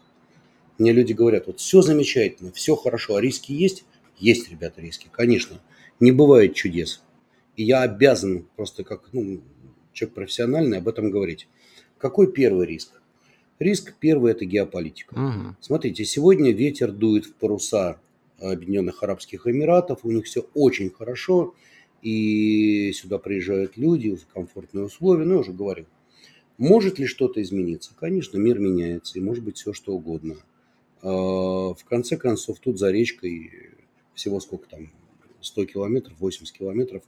Мне люди говорят, вот все замечательно, все хорошо, а риски есть? Есть, ребята, риски, конечно. Не бывает чудес. И я обязан просто как, ну, человек профессиональный, об этом говорить. Какой первый риск? Риск первый – это геополитика. Угу. Смотрите, сегодня ветер дует в паруса Объединенных Арабских Эмиратов, у них все очень хорошо, и сюда приезжают люди в комфортные условия, ну, я уже говорил. Может ли что-то измениться? Конечно, мир меняется, и может быть все что угодно. А, в конце концов, тут за речкой всего сколько там, 100 километров, 80 километров,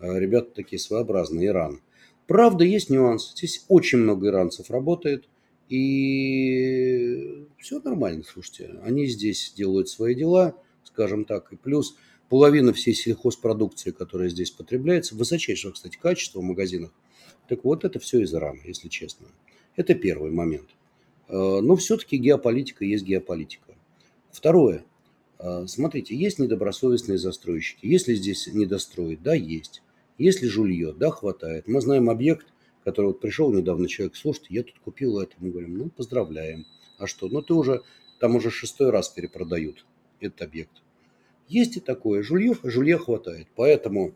а, ребята такие своеобразные, Иран – Правда, есть нюанс. Здесь очень много иранцев работает. И все нормально, слушайте. Они здесь делают свои дела, скажем так. И плюс половина всей сельхозпродукции, которая здесь потребляется, высочайшего, кстати, качества в магазинах. Так вот, это все из Ирана, если честно. Это первый момент. Э, но все-таки геополитика есть геополитика. Второе. Э, смотрите, есть недобросовестные застройщики. Если здесь недостроить, да, есть. Есть ли жулье? Да, хватает. Мы знаем объект, который вот пришел недавно человек, слушайте, я тут купил это. Мы говорим, ну, поздравляем. А что? Ну, ты уже, там уже шестой раз перепродают этот объект. Есть и такое. Жулье, жулье хватает. Поэтому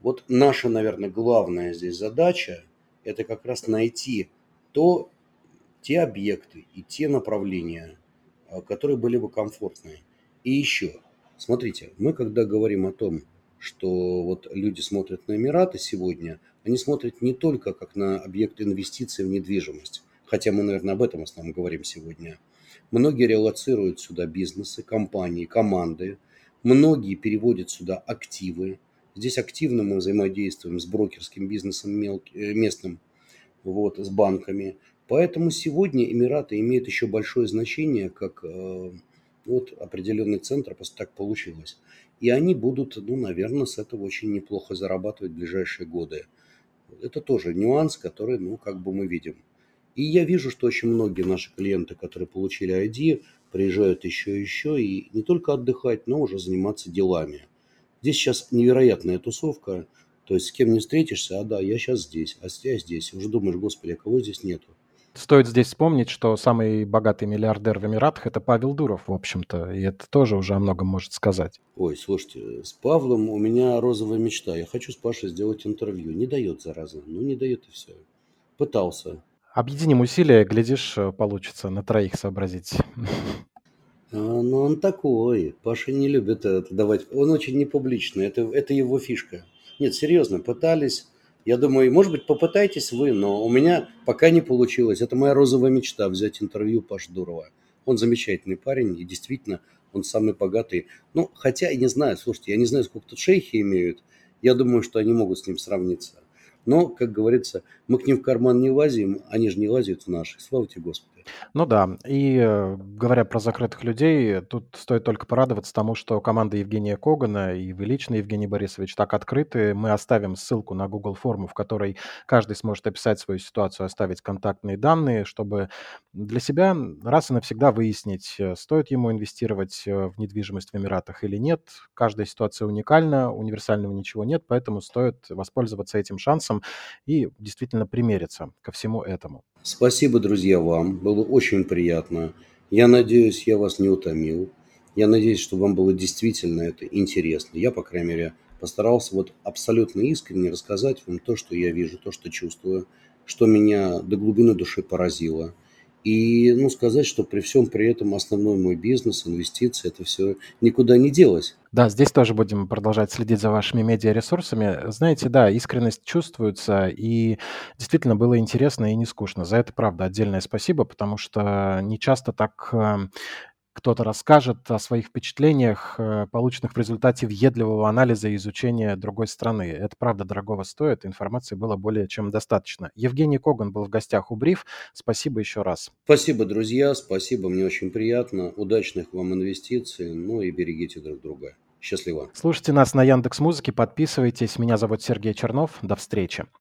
вот наша, наверное, главная здесь задача – это как раз найти то, те объекты и те направления, а, которые были бы комфортные. И еще, смотрите, мы когда говорим о том, что вот люди смотрят на Эмираты сегодня, они смотрят не только как на объект инвестиций в недвижимость, хотя мы, наверное, об этом основном говорим сегодня. Многие релацируют сюда бизнесы, компании, команды, многие переводят сюда активы. Здесь активно мы взаимодействуем с брокерским бизнесом э, местным, вот, с банками. Поэтому сегодня Эмираты имеют еще большое значение как э, вот определенный центр, просто так получилось. И они будут, ну, наверное, с этого очень неплохо зарабатывать в ближайшие годы. Это тоже нюанс, который, ну, как бы мы видим. И я вижу, что очень многие наши клиенты, которые получили ID, приезжают еще и еще, и не только отдыхать, но уже заниматься делами. Здесь сейчас невероятная тусовка, то есть с кем не встретишься, а да, я сейчас здесь, а я здесь. Уже думаешь, господи, а кого здесь нету? Стоит здесь вспомнить, что самый богатый миллиардер в Эмиратах– это Павел Дуров, в общем-то, и это тоже уже о многом может сказать. Ой, слушайте, с Павлом у меня розовая мечта. Я хочу с Пашей сделать интервью. Не дает, зараза. Ну, не дает и все. Пытался. Объединим усилия, глядишь, получится на троих сообразить. А, ну, он такой. Паша не любит это давать. Он очень непубличный. Это, это его фишка. Нет, серьезно, пытались я думаю, может быть, попытайтесь вы, но у меня пока не получилось. Это моя розовая мечта взять интервью Паш Дурова. Он замечательный парень, и действительно, он самый богатый. Ну, хотя, я не знаю, слушайте, я не знаю, сколько тут шейхи имеют. Я думаю, что они могут с ним сравниться. Но, как говорится, мы к ним в карман не лазим, они же не лазят в наш. Слава тебе, Господи. Ну да, и э, говоря про закрытых людей, тут стоит только порадоваться тому, что команда Евгения Когана и вы лично, Евгений Борисович, так открыты. Мы оставим ссылку на Google форму, в которой каждый сможет описать свою ситуацию, оставить контактные данные, чтобы для себя раз и навсегда выяснить, э, стоит ему инвестировать э, в недвижимость в Эмиратах или нет. Каждая ситуация уникальна, универсального ничего нет, поэтому стоит воспользоваться этим шансом и действительно примериться ко всему этому. Спасибо, друзья, вам. Было очень приятно. Я надеюсь, я вас не утомил. Я надеюсь, что вам было действительно это интересно. Я, по крайней мере, постарался вот абсолютно искренне рассказать вам то, что я вижу, то, что чувствую, что меня до глубины души поразило – и, ну, сказать, что при всем при этом основной мой бизнес, инвестиции, это все никуда не делось. Да, здесь тоже будем продолжать следить за вашими медиаресурсами. Знаете, да, искренность чувствуется, и действительно было интересно и не скучно. За это, правда, отдельное спасибо, потому что не часто так эм, кто-то расскажет о своих впечатлениях, э, полученных в результате въедливого анализа и изучения другой страны. Это правда дорогого стоит, информации было более чем достаточно. Евгений Коган был в гостях у Бриф. Спасибо еще раз. Спасибо, друзья, спасибо, мне очень приятно. Удачных вам инвестиций, ну и берегите друг друга. Счастливо. Слушайте нас на Яндекс Музыке, подписывайтесь. Меня зовут Сергей Чернов. До встречи.